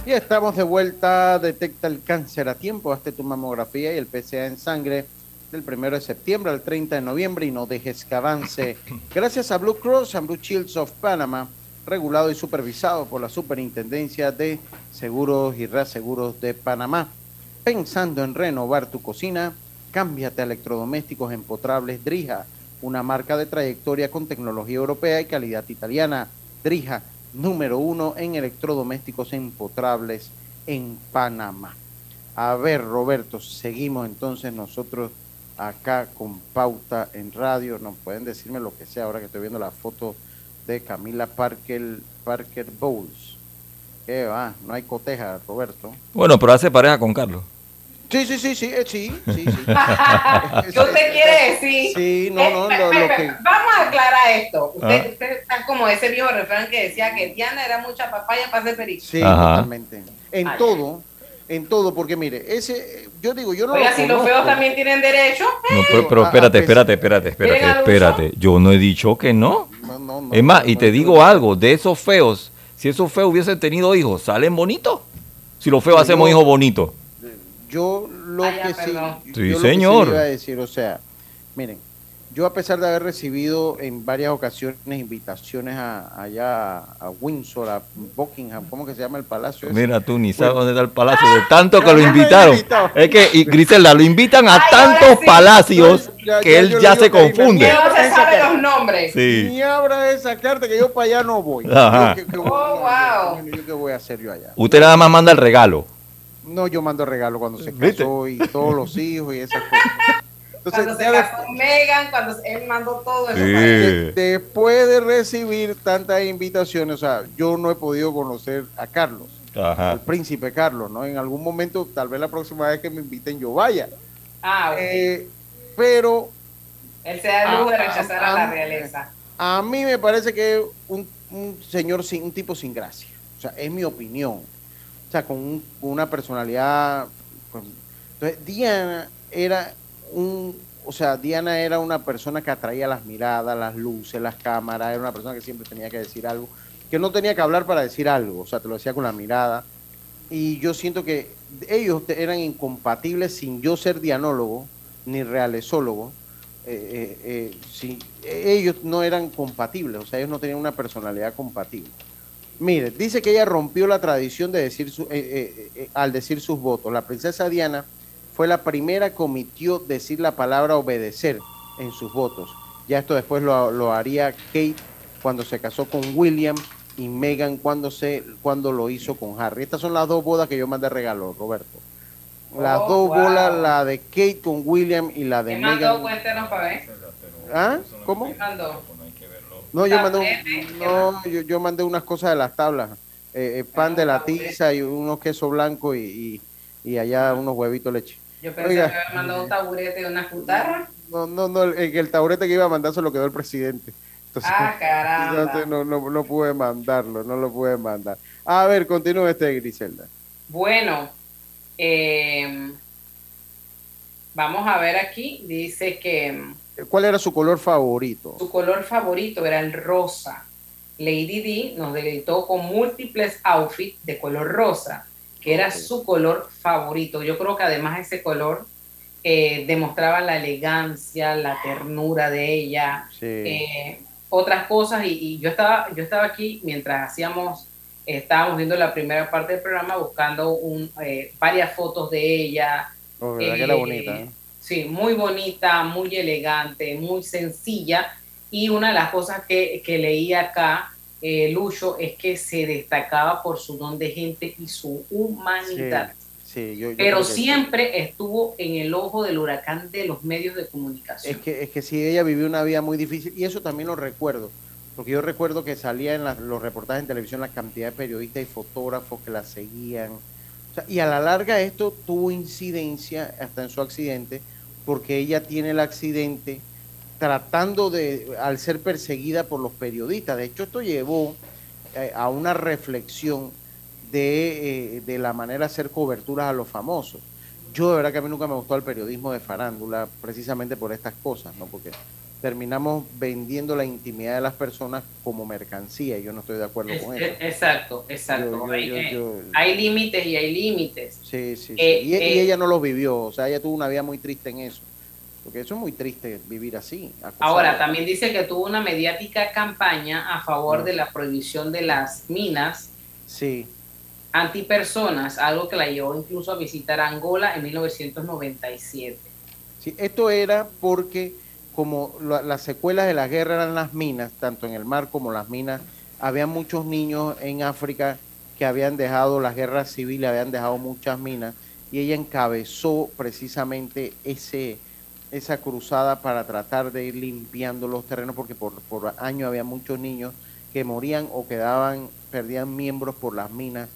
S3: Y estamos de vuelta. Detecta el cáncer a tiempo. Hazte tu mamografía y el PCA en sangre del 1 de septiembre al 30 de noviembre y no dejes que avance. [laughs] Gracias a Blue Cross and Blue Shields of Panama, regulado y supervisado por la Superintendencia de Seguros y Reaseguros de Panamá. Pensando en renovar tu cocina, cámbiate a electrodomésticos empotrables Drija, una marca de trayectoria con tecnología europea y calidad italiana. Drija número uno en electrodomésticos empotrables en Panamá. A ver, Roberto, seguimos entonces nosotros acá con pauta en radio. No pueden decirme lo que sea ahora que estoy viendo la foto de Camila Parker, Parker Bowles. ¿Qué va? No hay coteja, Roberto.
S1: Bueno, pero hace pareja con Carlos.
S3: Sí, sí, sí, sí, eh, sí, sí, sí. [laughs]
S4: ¿Qué usted quiere decir?
S3: Sí, no, no, lo, lo que...
S4: Vamos a aclarar esto. Usted,
S1: Ah.
S4: usted está como ese viejo refrán que decía que Diana era mucha papaya para hacer perico.
S3: Sí,
S1: Ajá.
S3: totalmente. En
S4: Ay.
S3: todo, en todo, porque mire, ese, yo digo, yo no
S4: Oiga,
S3: lo
S4: si los feos también tienen derecho.
S1: No, pero, pero espérate, espérate, espérate, espérate, espérate. Yo no he dicho que no.
S3: No, no, no,
S1: Es más, y te
S3: no,
S1: digo algo, de esos feos, si esos feos hubiesen tenido hijos, ¿salen bonitos? Si los feos hacemos hijos bonitos.
S3: Yo lo
S4: Ah,
S3: que sí.
S1: Sí,
S3: yo lo que
S1: señor.
S3: le iba a decir, o sea, miren, yo a pesar de haber recibido en varias ocasiones invitaciones a, allá a Windsor, a Buckingham, ¿cómo que se llama el palacio? ese?
S1: Mira tú, ni
S3: Bueno.
S1: sabes dónde está el palacio, de tanto que lo invitaron. Es que, y Griselda, lo invitan a
S4: Ay,
S1: tantos
S4: sí.
S1: palacios
S3: Ya-
S1: que
S3: ya
S1: él ya se
S3: que
S1: confunde.
S4: Que no se sabe los nombres.
S1: Sí.
S3: Ni abra esa carta que yo para allá no voy.
S1: Ajá.
S3: Yo, ¿qué- qué-
S4: Oh, wow.
S3: yo- ¿Qué voy a hacer yo allá?
S1: Usted nada más manda el regalo.
S3: No, yo mando regalo cuando se
S1: ¿Viste?
S3: casó y todos los hijos y esas cosas. Entonces,
S4: Cuando se
S3: ya de-
S4: casó Megan, cuando él mandó todo eso.
S1: Sí.
S4: para
S3: después de recibir tantas invitaciones, o sea, yo no he podido conocer a Carlos,
S1: Ajá.
S3: al príncipe Carlos, ¿no? En algún momento, tal vez la próxima vez que me inviten yo vaya.
S4: Ah, ok.
S3: Eh, pero
S4: él se da el lujo de
S3: ah,
S4: rechazar
S3: ah,
S4: a la
S3: ah,
S4: realeza.
S3: a mí me parece que es un, un señor sin un tipo sin gracia. O sea, es mi opinión. O sea, con, un- con una personalidad. entonces, Diana era un. O sea, Diana era una persona que atraía las miradas, las luces, las cámaras. Era una persona que siempre tenía que decir algo. Que no tenía que hablar para decir algo. O sea, te lo decía con la mirada. Y yo siento que ellos eran incompatibles sin yo ser dianólogo ni realesólogo. Eh, eh, eh, sí, ellos no eran compatibles, o sea, ellos no tenían una personalidad compatible. Mire, dice que ella rompió la tradición de decir su- al decir sus votos. La princesa Diana fue la primera que omitió decir la palabra obedecer en sus votos. Ya esto después lo, lo haría Kate cuando se casó con William y Meghan cuando, se, cuando lo hizo con Harry. Estas son las dos bodas que yo mandé regalo, Roberto. Las
S4: Oh,
S3: dos
S4: wow.
S3: bolas, la de Kate con William y la de
S4: ¿Qué mandó?
S3: Meghan.
S4: Cuéntenos para ver.
S3: ¿Ah? ¿Cómo?
S4: ¿Qué mandó?
S3: No, yo mandé,
S4: Tablete,
S3: un-
S4: ¿qué
S3: no, yo, yo mandé unas cosas de las tablas. Eh, eh, pan de la tiza y unos queso blanco y, y, y allá unos huevitos leche.
S4: Yo pensé
S3: Oiga.
S4: que había mandado un taburete y una cutarra.
S3: No, no, no, el, el taburete que iba a mandar se lo quedó el presidente. Entonces,
S4: Ah, caramba.
S3: no, no, no pude mandarlo, no lo pude mandar. A ver, continúe este, Griselda.
S4: Bueno, eh, vamos a ver aquí. Dice que mm,
S3: ¿Cuál era su color favorito?
S4: su color favorito era el rosa. Lady D nos deleitó con múltiples outfits de color rosa, que era su color favorito. Yo creo que además ese color eh, demostraba la elegancia, la ternura de ella,
S3: Sí.
S4: eh, otras cosas. Y, y yo estaba, yo estaba aquí mientras hacíamos, eh, estábamos viendo la primera parte del programa buscando un, eh, varias fotos de ella.
S3: Oh, ¿verdad que era bonita?
S4: Sí, muy bonita, muy elegante, muy sencilla. Y una de las cosas que, que leí acá, eh, Lucho, es que se destacaba por su don de gente y su humanidad.
S3: Sí, yo- yo
S4: Pero
S3: sí.
S4: siempre estuvo en el ojo del huracán de los medios de comunicación.
S3: Es que, es que sí, ella vivió una vida muy difícil y eso también lo recuerdo, porque yo recuerdo que salía en las- los reportajes en televisión la cantidad de periodistas y fotógrafos que la seguían. O sea, y a la larga esto tuvo incidencia hasta en su accidente, porque ella tiene el accidente tratando de, al ser perseguida por los periodistas. De hecho, esto llevó eh, a una reflexión de, eh, de la manera de hacer coberturas a los famosos. Yo de verdad que a mí nunca me gustó el periodismo de farándula, precisamente por estas cosas, ¿no? Porque terminamos vendiendo la intimidad de las personas como mercancía y yo no estoy de acuerdo
S4: Es-
S3: con
S4: es-
S3: eso.
S4: exacto, exacto.
S3: Yo- yo-
S4: hay,
S3: yo-
S4: eh, hay límites y hay límites.
S3: Sí, sí, sí.
S4: Eh,
S3: y, y ella no lo vivió, o sea, ella tuvo una vida muy triste en eso. Porque eso es muy triste vivir así.
S4: Ahora, también dice que tuvo una mediática campaña a favor
S3: Mm.
S4: de la prohibición de las minas
S3: Sí,
S4: antipersonas, algo que la llevó incluso a visitar Angola en 1997.
S3: sí. Esto era porque como la- las secuelas de la guerra eran las minas, tanto en el mar como las minas, había muchos niños en África que habían dejado las guerras civiles, habían dejado muchas minas, y ella encabezó precisamente ese, esa cruzada para tratar de ir limpiando los terrenos, porque por, por año había muchos niños que morían o quedaban, perdían miembros por las minas,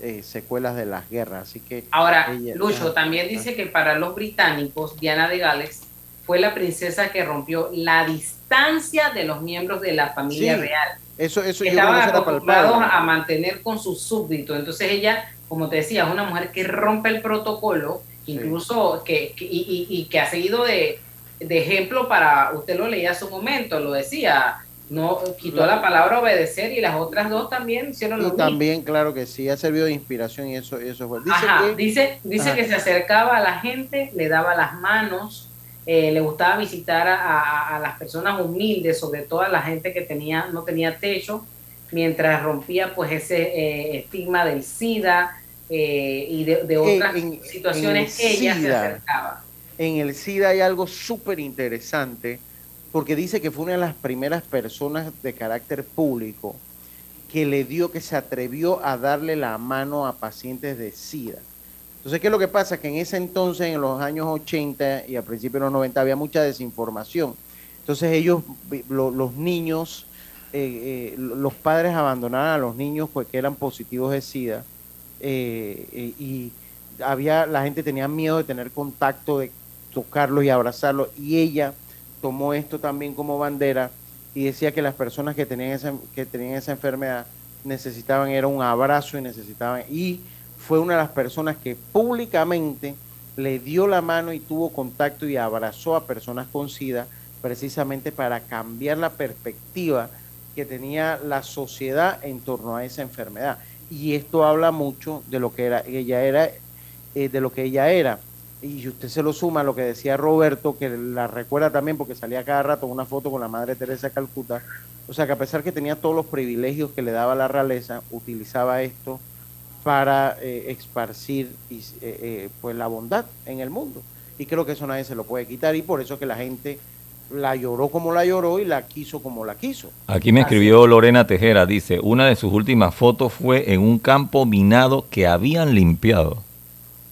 S3: eh, secuelas de las guerras. Así que
S4: Ahora,
S3: ella-
S4: Lucho,
S3: ajá,
S4: también dice que para los británicos, Diana de Gales fue la princesa que rompió la distancia de los miembros de la familia
S3: Sí,
S4: real.
S3: Eso, eso yo
S4: estaban
S3: era
S4: acostumbrados a mantener con sus súbditos. Entonces ella, como te decía, es una mujer que rompe el protocolo, incluso que, que- y, y- y que ha seguido de, de ejemplo para, usted lo leía hace un momento, lo decía, no quitó
S3: Claro.
S4: la palabra obedecer y las otras dos también hicieron lo
S3: Y
S4: mismo.
S3: también, claro que sí, ha servido de inspiración y eso, y eso fue. Dice
S4: Ajá,
S3: que,
S4: dice, dice
S3: Ajá.
S4: que se acercaba a la gente, le daba las manos, eh, le gustaba visitar a, a- a las personas humildes, sobre todo a la gente que tenía, no tenía techo, mientras rompía pues ese eh, estigma del SIDA eh, y de, de
S3: Eh,
S4: otras
S3: en-
S4: situaciones,
S3: en el
S4: ella se acercaba.
S3: en el SIDA hay algo súper interesante, porque dice que fue una de las primeras personas de carácter público que le dio, que se atrevió a darle la mano a pacientes de SIDA. Entonces, ¿qué es lo que pasa? Que en ese entonces, en los años 80 y a principios de los 90, había mucha desinformación. Entonces ellos, lo- los niños, eh, eh, los padres abandonaban a los niños pues, que eran positivos de SIDA eh, eh, y había, la gente tenía miedo de tener contacto, de tocarlos y abrazarlos y ella tomó esto también como bandera y decía que las personas que tenían esa, que tenían esa enfermedad necesitaban era un abrazo y necesitaban y fue una de las personas que públicamente le dio la mano y tuvo contacto y abrazó a personas con SIDA precisamente para cambiar la perspectiva que tenía la sociedad en torno a esa enfermedad. Y esto habla mucho de lo que era, ella era, eh, de lo que ella era. Y usted se lo suma a lo que decía Roberto, que la recuerda también porque salía cada rato una foto con la Madre Teresa de Calcuta. O sea que a pesar que tenía todos los privilegios que le daba la realeza, utilizaba esto para eh, esparcir y, eh, eh, pues la bondad en el mundo. Y creo que eso nadie se lo puede quitar y por eso que la gente la lloró como la lloró y la quiso como la quiso.
S1: Aquí me escribió Lorena Tejera, dice, una de sus últimas fotos fue en un campo minado que habían limpiado.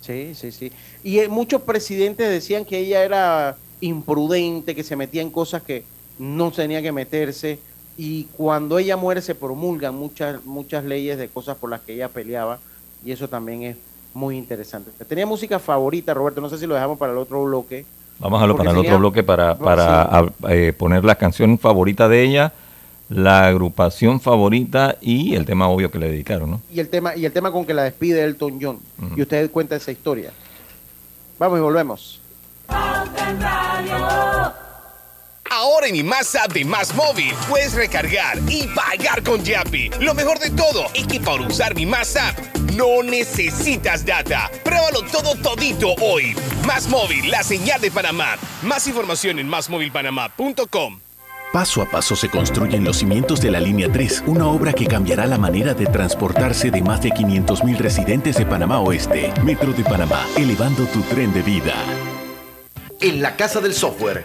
S3: Sí, sí, sí. Y eh, muchos presidentes decían que ella era imprudente, que se metía en cosas que no tenía que meterse. Y cuando ella muere se promulgan muchas, muchas leyes de cosas por las que ella peleaba. Y eso también es muy interesante. Tenía música favorita, Roberto, no sé si lo dejamos para el otro bloque.
S1: Vamos a lo para el otro bloque para, para
S3: sí.
S1: a- eh, poner la canción favorita de ella, la agrupación favorita y el tema obvio que le dedicaron, ¿no?
S3: Y el tema, y el tema con que la despide Elton John. Y usted cuenta esa historia. Vamos y volvemos.
S22: Ahora en mi Más App de Más Móvil puedes recargar y pagar con Yapi. Lo mejor de todo es que para usar mi Más App no necesitas data. Pruébalo todo todito hoy. Más Móvil, la señal de Panamá. Más información en másmóvilpanamá.com.
S7: Paso a paso se construyen los cimientos de la Línea 3, una obra que cambiará la manera de transportarse de más de 500.000 residentes de Panamá Oeste. Metro de Panamá, elevando tu tren de vida.
S23: En la Casa del Software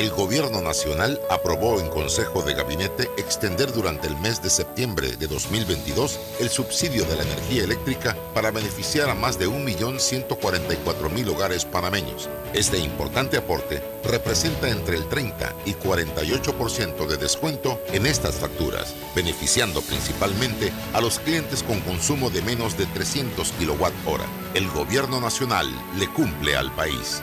S9: El Gobierno Nacional aprobó en Consejo de Gabinete extender durante el mes de septiembre de 2022 el subsidio de la energía eléctrica para beneficiar a más de 1.144.000 hogares panameños. Este importante aporte representa entre el 30 y 48% de descuento en estas facturas, beneficiando principalmente a los clientes con consumo de menos de 300 kWh. El Gobierno Nacional le cumple al país.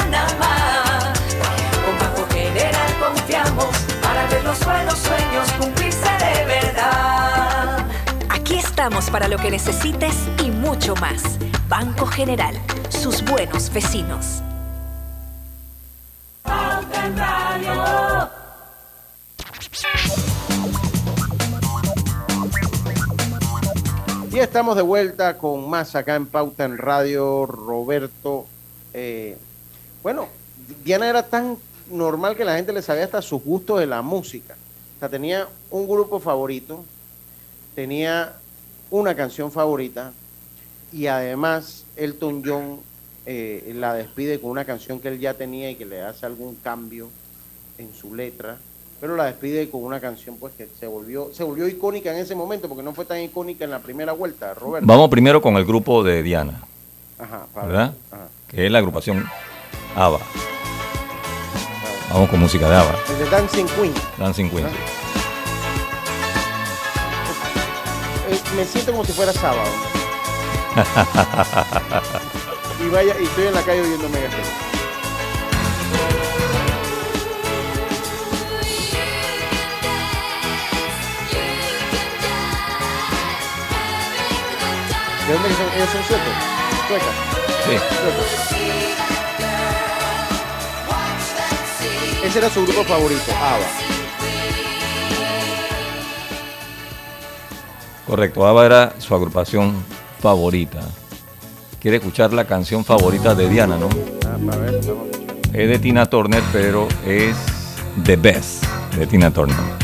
S24: Para
S25: lo que necesites y mucho más. Banco General, sus buenos vecinos.
S3: Y estamos de vuelta con más acá en Pauta en Radio, Roberto. eh, bueno, Diana era tan normal que la gente le sabía hasta sus gustos de la música. O sea, tenía un grupo favorito, tenía una canción favorita y además Elton John eh, la despide con una canción que él ya tenía y que le hace algún cambio en su letra, pero la despide con una canción pues que se volvió se volvió icónica en ese momento porque no fue tan icónica en la primera vuelta, Roberto.
S26: Vamos primero con el grupo de Diana,
S3: Ajá,
S26: ¿verdad?
S3: ajá.
S26: Que es la agrupación ABBA. Vamos con música de ABBA.
S3: The Dancing Queen.
S26: Dancing Queen.
S3: Me siento como si fuera sábado. [laughs] Y vaya, y estoy en la calle oyendo Mega. ¿De dónde son? ¿Ellos son suecos? Suecas.
S26: Sí.
S3: Suecos. Ese era su grupo favorito, ABBA.
S26: Correcto, ABBA era su agrupación favorita. Quiere escuchar la canción favorita de Diana, ¿no? Es de Tina Turner, pero es The Best de Tina Turner.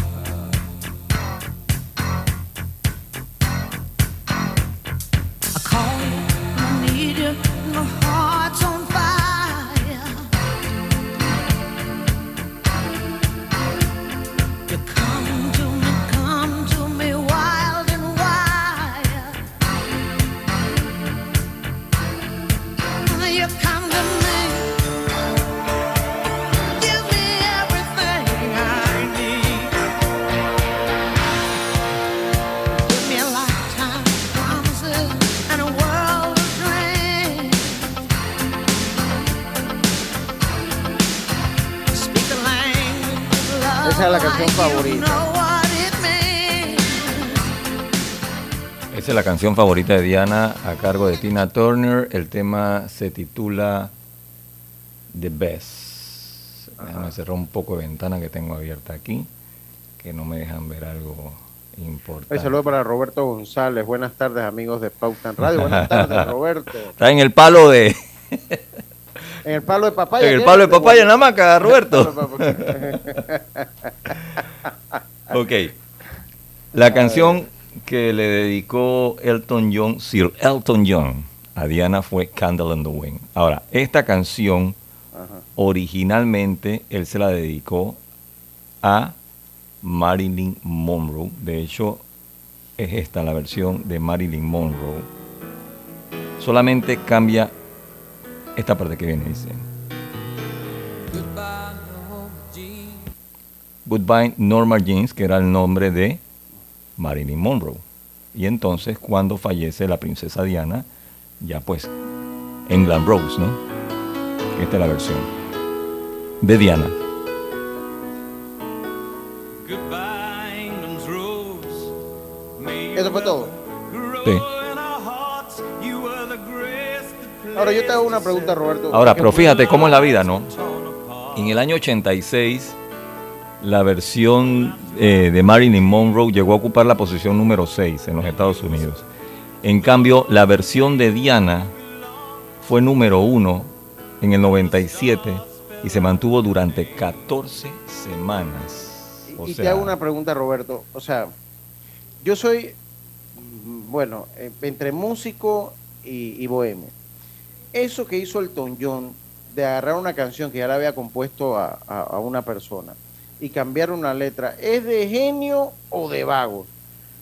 S3: La canción favorita
S1: de Diana a cargo de Tina Turner. El tema se titula The Best. Déjame cerrar un poco de ventana que tengo abierta aquí, que no me dejan ver algo importante.
S3: Un saludo para Roberto González. Buenas tardes, amigos de Pauta en Radio. Buenas [laughs] tardes, Roberto.
S1: Está en el palo de.
S3: En el palo de papaya.
S1: En el palo de papaya en la hamaca, Roberto. ok. La canción que le dedicó Elton John, Sir Elton John, a Diana fue Candle in the Wind. Ahora, esta canción, originalmente, él se la dedicó a Marilyn Monroe. De hecho, es esta la versión de Marilyn Monroe. Solamente cambia esta parte que viene, dice. Goodbye Norma Jeans, que era el nombre de Marilyn Monroe. Y entonces, cuando fallece la princesa Diana, ya pues, England Rose, ¿no? Esta es la versión de Diana.
S3: Eso fue todo.
S1: Sí.
S3: Ahora yo te hago una pregunta, Roberto.
S1: Ahora, pero fíjate cómo es la vida, ¿no? En el año 86, la versión eh, de Marilyn Monroe llegó a ocupar la posición número 6 en los Estados Unidos. En cambio, la versión de Diana fue número 1 en el 97 y se mantuvo durante 14 semanas. O
S3: y te hago una pregunta, Roberto. O sea, yo soy, mm, bueno, eh, entre músico y, y bohemio. Eso que hizo Elton John de agarrar una canción que ya la había compuesto a, a- a una persona y cambiar una letra, ¿es de genio o de vago?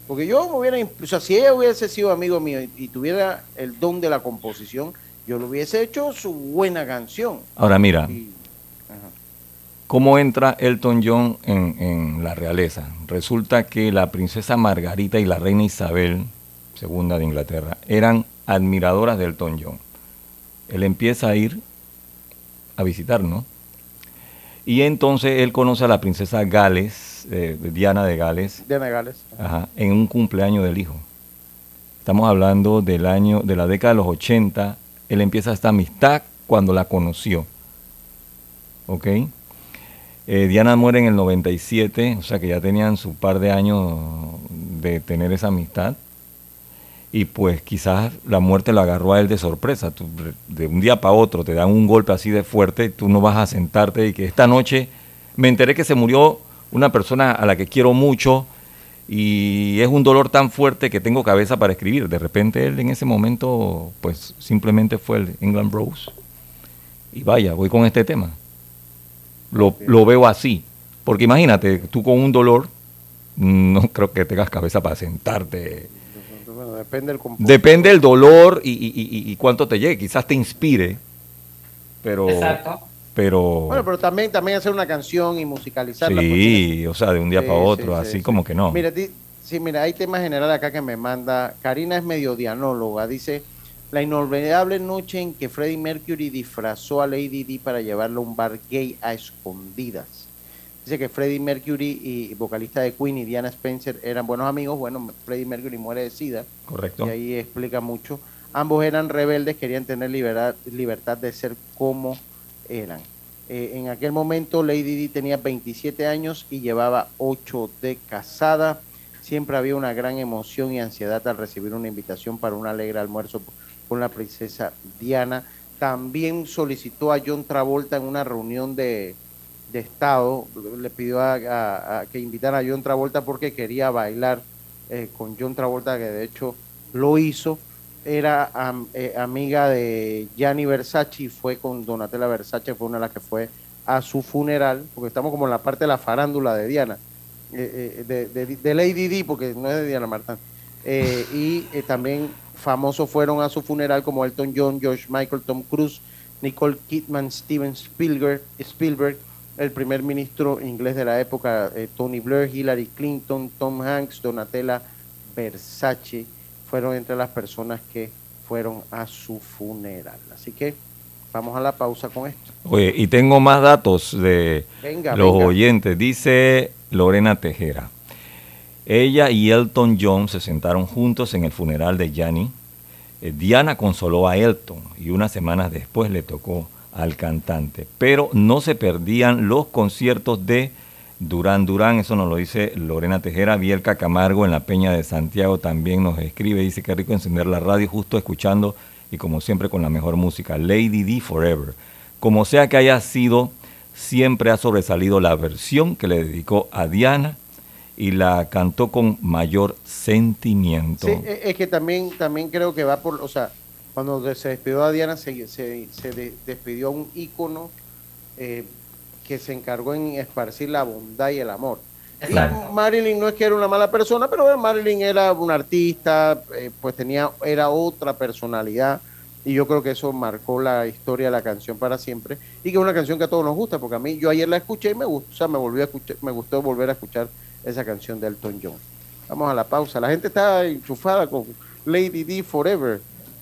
S3: Porque yo me hubiera, o sea, si ella hubiese sido amigo mío y, y tuviera el don de la composición, yo le hubiese hecho su buena canción.
S1: Ahora mira,
S3: Y-
S1: ¿Cómo entra Elton John en, en la realeza? Resulta que la princesa Margarita y la reina Isabel II de Inglaterra eran admiradoras de Elton John. Él empieza a ir a visitar, ¿no? Y entonces él conoce a la princesa Gales, eh, Diana de Gales,
S3: Diana Gales.
S1: Ajá, en un cumpleaños del hijo. Estamos hablando del año, de la década de los 80. Él empieza esta amistad cuando la conoció. ¿Ok? Eh, Diana muere en el 97, o sea que ya tenían su par de años de tener esa amistad. Y pues quizás la muerte lo agarró a él de sorpresa. Tú, de un día para otro te dan un golpe así de fuerte, tú no vas a sentarte y que esta noche me enteré que se murió una persona a la que quiero mucho y es un dolor tan fuerte que tengo cabeza para escribir. De repente él en ese momento pues simplemente fue el England Rose. Y vaya, voy con este tema. Lo, lo veo así. Porque imagínate, tú con un dolor, no creo que tengas cabeza para sentarte.
S3: Depende del compositor.
S1: Depende del dolor y, y- y- y cuánto te llegue. Quizás te inspire, pero...
S4: Exacto.
S1: Pero...
S3: Bueno, pero también, también hacer una canción y musicalizarla.
S1: sí, o sea, de un día
S3: Sí,
S1: para otro,
S3: sí,
S1: así
S3: sí.
S1: como que no.
S3: Mira, di- sí, mira, hay temas generales acá que me manda. Karina es medio dianóloga. Dice, la inolvidable noche en que Freddie Mercury disfrazó a Lady Di para llevarlo a un bar gay a escondidas. Dice que Freddie Mercury y vocalista de Queen y Diana Spencer eran buenos amigos. Bueno, Freddie Mercury muere de SIDA.
S1: Correcto.
S3: Y ahí explica mucho. Ambos eran rebeldes, querían tener libertad, libertad de ser como eran. Eh, en aquel momento Lady Di tenía 27 años y llevaba 8 de casada. Siempre había una gran emoción y ansiedad al recibir una invitación para un alegre almuerzo con la princesa Diana. También solicitó a John Travolta en una reunión de, Estado, le pidió a, que invitara a John Travolta porque quería bailar eh, con John Travolta, que de hecho lo hizo. Era eh, amiga de Gianni Versace y fue con Donatella Versace, fue una de las que fue a su funeral, porque estamos como en la parte de la farándula de Diana, eh, de, Lady Di, porque no es de Diana Martán. Y también famosos fueron a su funeral como Elton John, George Michael, Tom Cruise, Nicole Kidman, Steven Spielberg el primer ministro inglés de la época, eh, Tony Blair, Hillary Clinton, Tom Hanks, Donatella Versace, fueron entre las personas que fueron a su funeral. Así que Vamos a la pausa con esto.
S1: Oye, y tengo más datos de
S3: Venga,
S1: los
S3: venga.
S1: oyentes. Dice Lorena Tejera. Ella y Elton John se sentaron juntos en el funeral de Gianni. Eh, Diana consoló a Elton y unas semanas después le tocó al cantante. Pero no se perdían los conciertos de Durán Durán, eso nos lo dice Lorena Tejera. Bielka Camargo en la Peña de Santiago también nos escribe. Dice que rico encender la radio justo escuchando y como siempre con la mejor música. Lady D Forever. Como sea que haya sido, siempre ha sobresalido la versión que le dedicó a Diana y la cantó con mayor sentimiento.
S3: Sí, e- es que también, también creo que va por, o sea, cuando se despidió a Diana, se, se, se de- despidió a un ícono eh, que se encargó en esparcir la bondad y el amor. Y. Marilyn no es que era una mala persona, pero bueno, Marilyn era un artista, eh, pues tenía, era otra personalidad, y yo creo que eso marcó la historia de la canción para siempre, y que es una canción que a todos nos gusta, porque a mí, yo ayer la escuché y me gustó, o sea, me volvió a escuchar, me gustó volver a escuchar esa canción de Elton John. Vamos a la pausa. La gente está enchufada con Lady D Forever,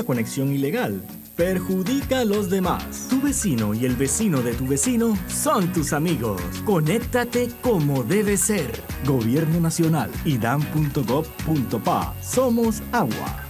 S27: Una conexión ilegal perjudica a los demás. Tu vecino y el vecino de tu vecino son tus amigos. Conéctate como debe ser. Gobierno Nacional, idam.gov.pa. Somos agua.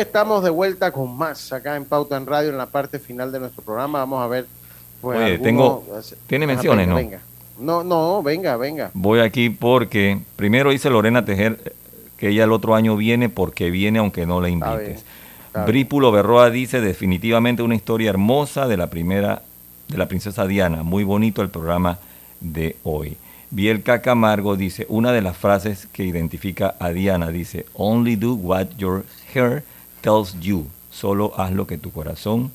S3: Estamos de vuelta con más acá en Pauta en Radio en la parte final de nuestro programa. Vamos a ver. pues,
S1: Oye,
S3: algunos-
S1: tengo- tiene
S3: Ajá,
S1: menciones,
S3: venga,
S1: ¿no?
S3: venga. No, no, venga, venga.
S1: Voy aquí porque primero dice Lorena Tejer que ella el otro año viene porque viene aunque no la invites.
S3: está bien.
S1: Brípulo Berroa dice definitivamente una historia hermosa de la primera de la princesa Diana. Muy bonito el programa de hoy. Bielka Camargo dice una de las frases que identifica a Diana dice only do what your heart tells you. Solo haz lo que tu corazón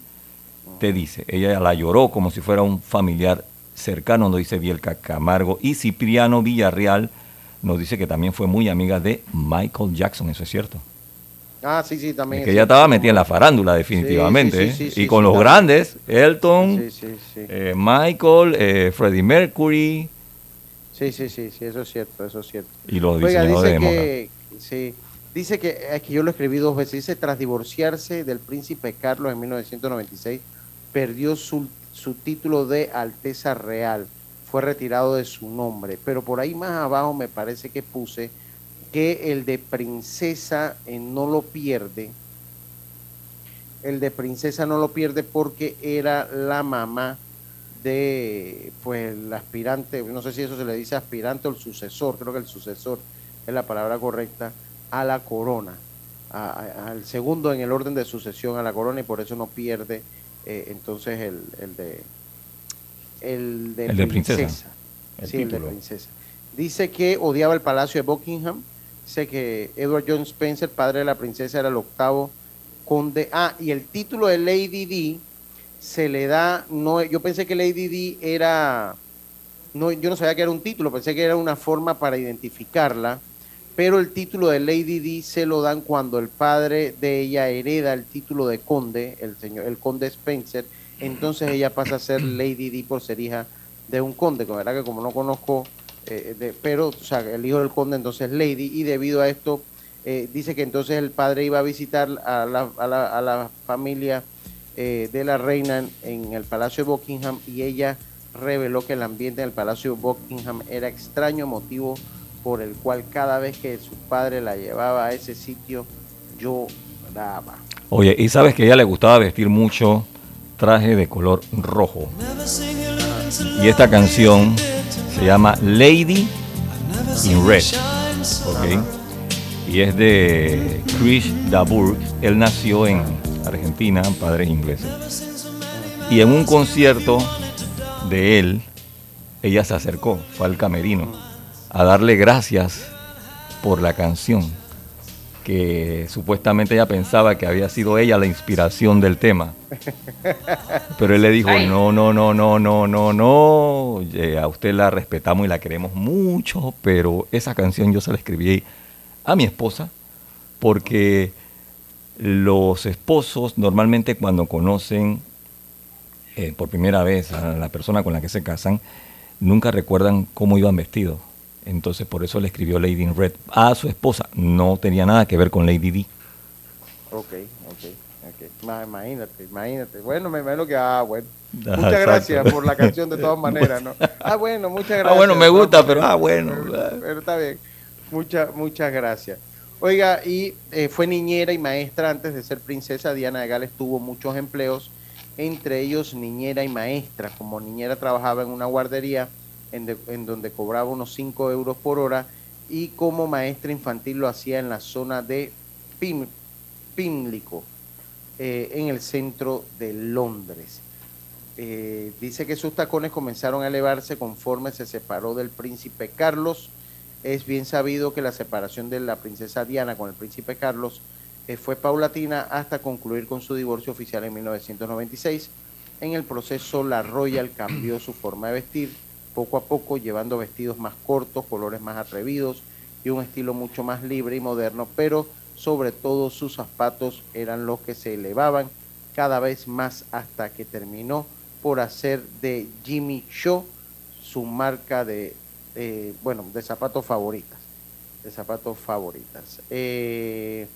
S1: te dice. Ella la lloró como si fuera un familiar cercano, nos dice Bielka Camargo. Y Cipriano Villarreal nos dice que también fue muy amiga de Michael Jackson, eso es cierto.
S3: Ah, sí, sí, también.
S1: Es que ella estaba metida en la farándula, definitivamente.
S3: Sí, sí, sí,
S1: ¿eh? y con los grandes, Elton, eh, Michael, eh, Freddie Mercury
S3: Sí, sí, sí, sí, eso es cierto, eso es cierto.
S1: y los
S3: Oiga, dice
S1: de
S3: que, sí, dice que, es que yo lo escribí dos veces, dice, tras divorciarse del príncipe Carlos en 1996, perdió su, su título de Alteza Real, fue retirado de su nombre, pero por ahí más abajo me parece que puse que el de princesa eh, no lo pierde, el de princesa no lo pierde porque era la mamá de pues el aspirante, no sé si eso se le dice aspirante o el sucesor, creo que el sucesor es la palabra correcta, a la corona, a- a- al segundo en el orden de sucesión a la corona y por eso no pierde eh, entonces el, el de el de,
S1: El de princesa, el
S3: sí, el de princesa. Dice que odiaba el palacio de Buckingham, dice que Edward John Spencer, padre de la princesa, era el octavo conde. Ah, y el título de Lady D se le da, no, yo pensé que Lady D era, no, yo no sabía que era un título, pensé que era una forma para identificarla, pero el título de Lady D se lo dan cuando el padre de ella hereda el título de conde, el señor, el conde Spencer, entonces ella pasa a ser [clears throat] Lady D por ser hija de un conde, con verdad que como no conozco, eh, de- pero o sea, el hijo del conde entonces Lady, y debido a esto eh, dice que entonces el padre iba a visitar a la, a la, a la familia eh, de la reina en, en el Palacio de Buckingham y ella reveló que el ambiente en el Palacio de Buckingham era extraño, motivo por el cual cada vez que su padre la llevaba a ese sitio lloraba.
S1: Oye, y sabes que ella le gustaba vestir mucho traje de color rojo. Y esta canción se llama Lady in Red. Y es de Chris Daburg. Él nació en Argentina, padres ingleses. Y en un concierto de él, ella se acercó, fue al camerino, a darle gracias por la canción que supuestamente ella pensaba que había sido ella la inspiración del tema. Pero él le dijo,
S4: Ay.
S1: no, no, no, no, no, no, no, eh, a usted la respetamos y la queremos mucho, pero esa canción yo se la escribí a mi esposa porque los esposos normalmente cuando conocen eh, por primera vez a la persona con la que se casan, nunca recuerdan cómo iban vestidos. Entonces por eso le escribió Lady in Red a su esposa. No tenía nada que ver con Lady D.
S3: Ok, ok, ok. Ma- Imagínate, imagínate. Bueno, me imagino que, ah, bueno.
S1: Ajá,
S3: Muchas
S1: exacto.
S3: gracias por la canción de todas [laughs] maneras, ¿no? Ah, bueno, muchas gracias.
S1: Ah, bueno, me gusta, pero ah, bueno.
S3: Pero, pero está bien. Muchas, muchas gracias. Oiga, y eh, fue niñera y maestra antes de ser princesa. Diana de Gales tuvo muchos empleos, entre ellos niñera y maestra. Como niñera trabajaba en una guardería en, de- en donde cobraba unos 5 euros por hora y como maestra infantil lo hacía en la zona de Pim- Pimlico, eh, en el centro de Londres. Eh, dice que sus tacones comenzaron a elevarse conforme se separó del príncipe Carlos. Es bien sabido que la separación de la princesa Diana con el príncipe Carlos eh, fue paulatina hasta concluir con su divorcio oficial en 1996. En el proceso, la Royal cambió su forma de vestir poco a poco, llevando vestidos más cortos, colores más atrevidos y un estilo mucho más libre y moderno, pero sobre todo sus zapatos eran los que se elevaban cada vez más hasta que terminó por hacer de Jimmy Choo su marca de, eh, bueno, de zapatos favoritas, de zapatos favoritas. Eh,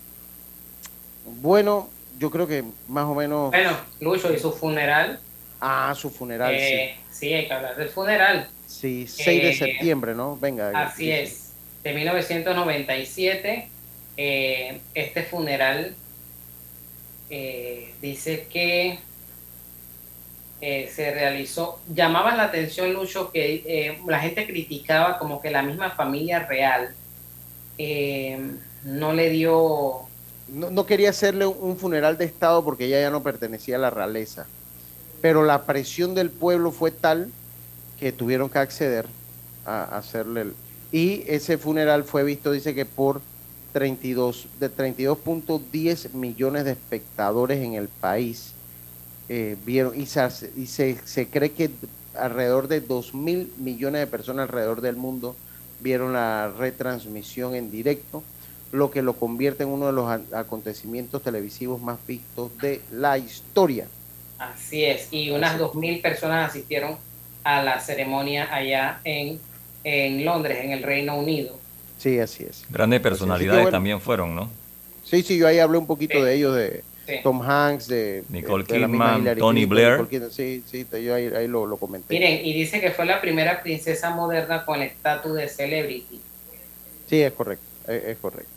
S3: bueno, yo creo que más o menos...
S4: Bueno, Lucho, y su funeral.
S3: Ah, su funeral,
S4: eh, sí. hay que hablar del funeral.
S3: sí. Sí, 6 de
S4: eh,
S3: septiembre, ¿no? Venga.
S4: Así
S3: dice.
S4: es. De 1997, eh, este funeral dice que se realizó, llamaban la atención, Lucho, que eh, la gente criticaba como que la misma familia real eh, no le dio
S3: No, no quería hacerle un funeral de Estado porque ella ya no pertenecía a la realeza. Pero la presión del pueblo fue tal que tuvieron que acceder a hacerle el... Y ese funeral fue visto, dice que por 32, de 32.10 millones de espectadores en el país eh, vieron y, se, y se, se cree que alrededor de 2 mil millones de personas alrededor del mundo vieron la retransmisión en directo, lo que lo convierte en uno de los acontecimientos televisivos más vistos de la historia.
S4: Así es, y unas 2.000 personas asistieron a la ceremonia allá en, en Londres, en el Reino Unido.
S3: Sí, así es.
S1: Grandes personalidades
S3: bueno.
S1: también fueron, ¿no?
S3: Sí, sí, yo ahí hablé un poquito
S4: Sí.
S3: de ellos, de
S4: Sí.
S3: Tom Hanks, de
S1: Nicole
S3: de
S1: Kidman, Tony
S3: Clinton,
S1: Blair.
S3: Nicole sí, sí, te- yo ahí, ahí lo, lo comenté.
S4: Miren, y dice que fue la primera princesa moderna con el estatus de celebrity.
S3: Sí, es correcto, es, es correcto.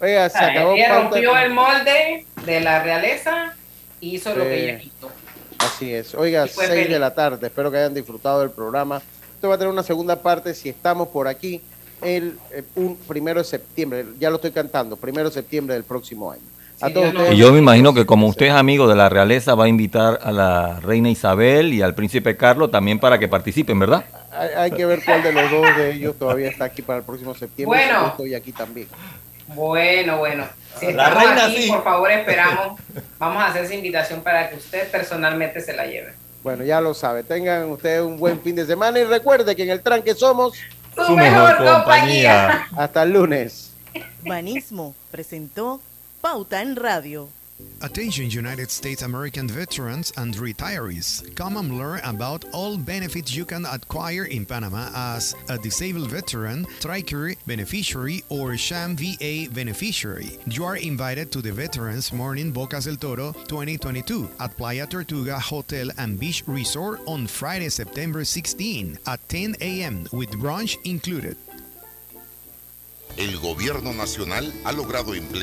S3: Oiga, se
S4: O sea,
S3: acabó
S4: rompió el molde de la realeza y hizo lo que ella quiso.
S3: Así es. Oiga,
S4: Y fue
S3: 6 de
S4: feliz.
S3: la tarde. Espero que hayan disfrutado del programa. Esto va a tener una segunda parte si estamos por aquí el, eh, un primero de septiembre. Ya lo estoy cantando. Primero de septiembre del próximo año. A todos ustedes.
S1: Y yo me imagino que como usted es amigo de la realeza, va a invitar a la reina Isabel y al príncipe Carlos también para que participen, ¿verdad?
S3: Hay, hay que ver cuál de los dos de ellos todavía está aquí para el próximo septiembre.
S4: Bueno.
S3: Yo estoy aquí también.
S4: Bueno, bueno. Si
S1: La
S4: estamos
S1: reina
S4: aquí,
S1: sí.
S4: por favor, esperamos. [laughs] Vamos a hacer esa invitación para que usted personalmente se la lleve.
S3: Bueno, ya lo sabe. Tengan ustedes un buen fin de semana y recuerde que en el tranque somos
S4: Su mejor compañía.
S3: Hasta el lunes.
S28: Banismo presentó Pauta en Radio.
S29: Attention United States American veterans and retirees. Come and learn about all benefits you can acquire in Panama as a disabled veteran, TRICARE beneficiary, or SHAM VA beneficiary. You are invited to the Veterans Morning Bocas del Toro 2022 at Playa Tortuga Hotel and Beach Resort on Friday, September 16 at 10 a.m. with brunch included.
S9: El gobierno nacional ha logrado implementar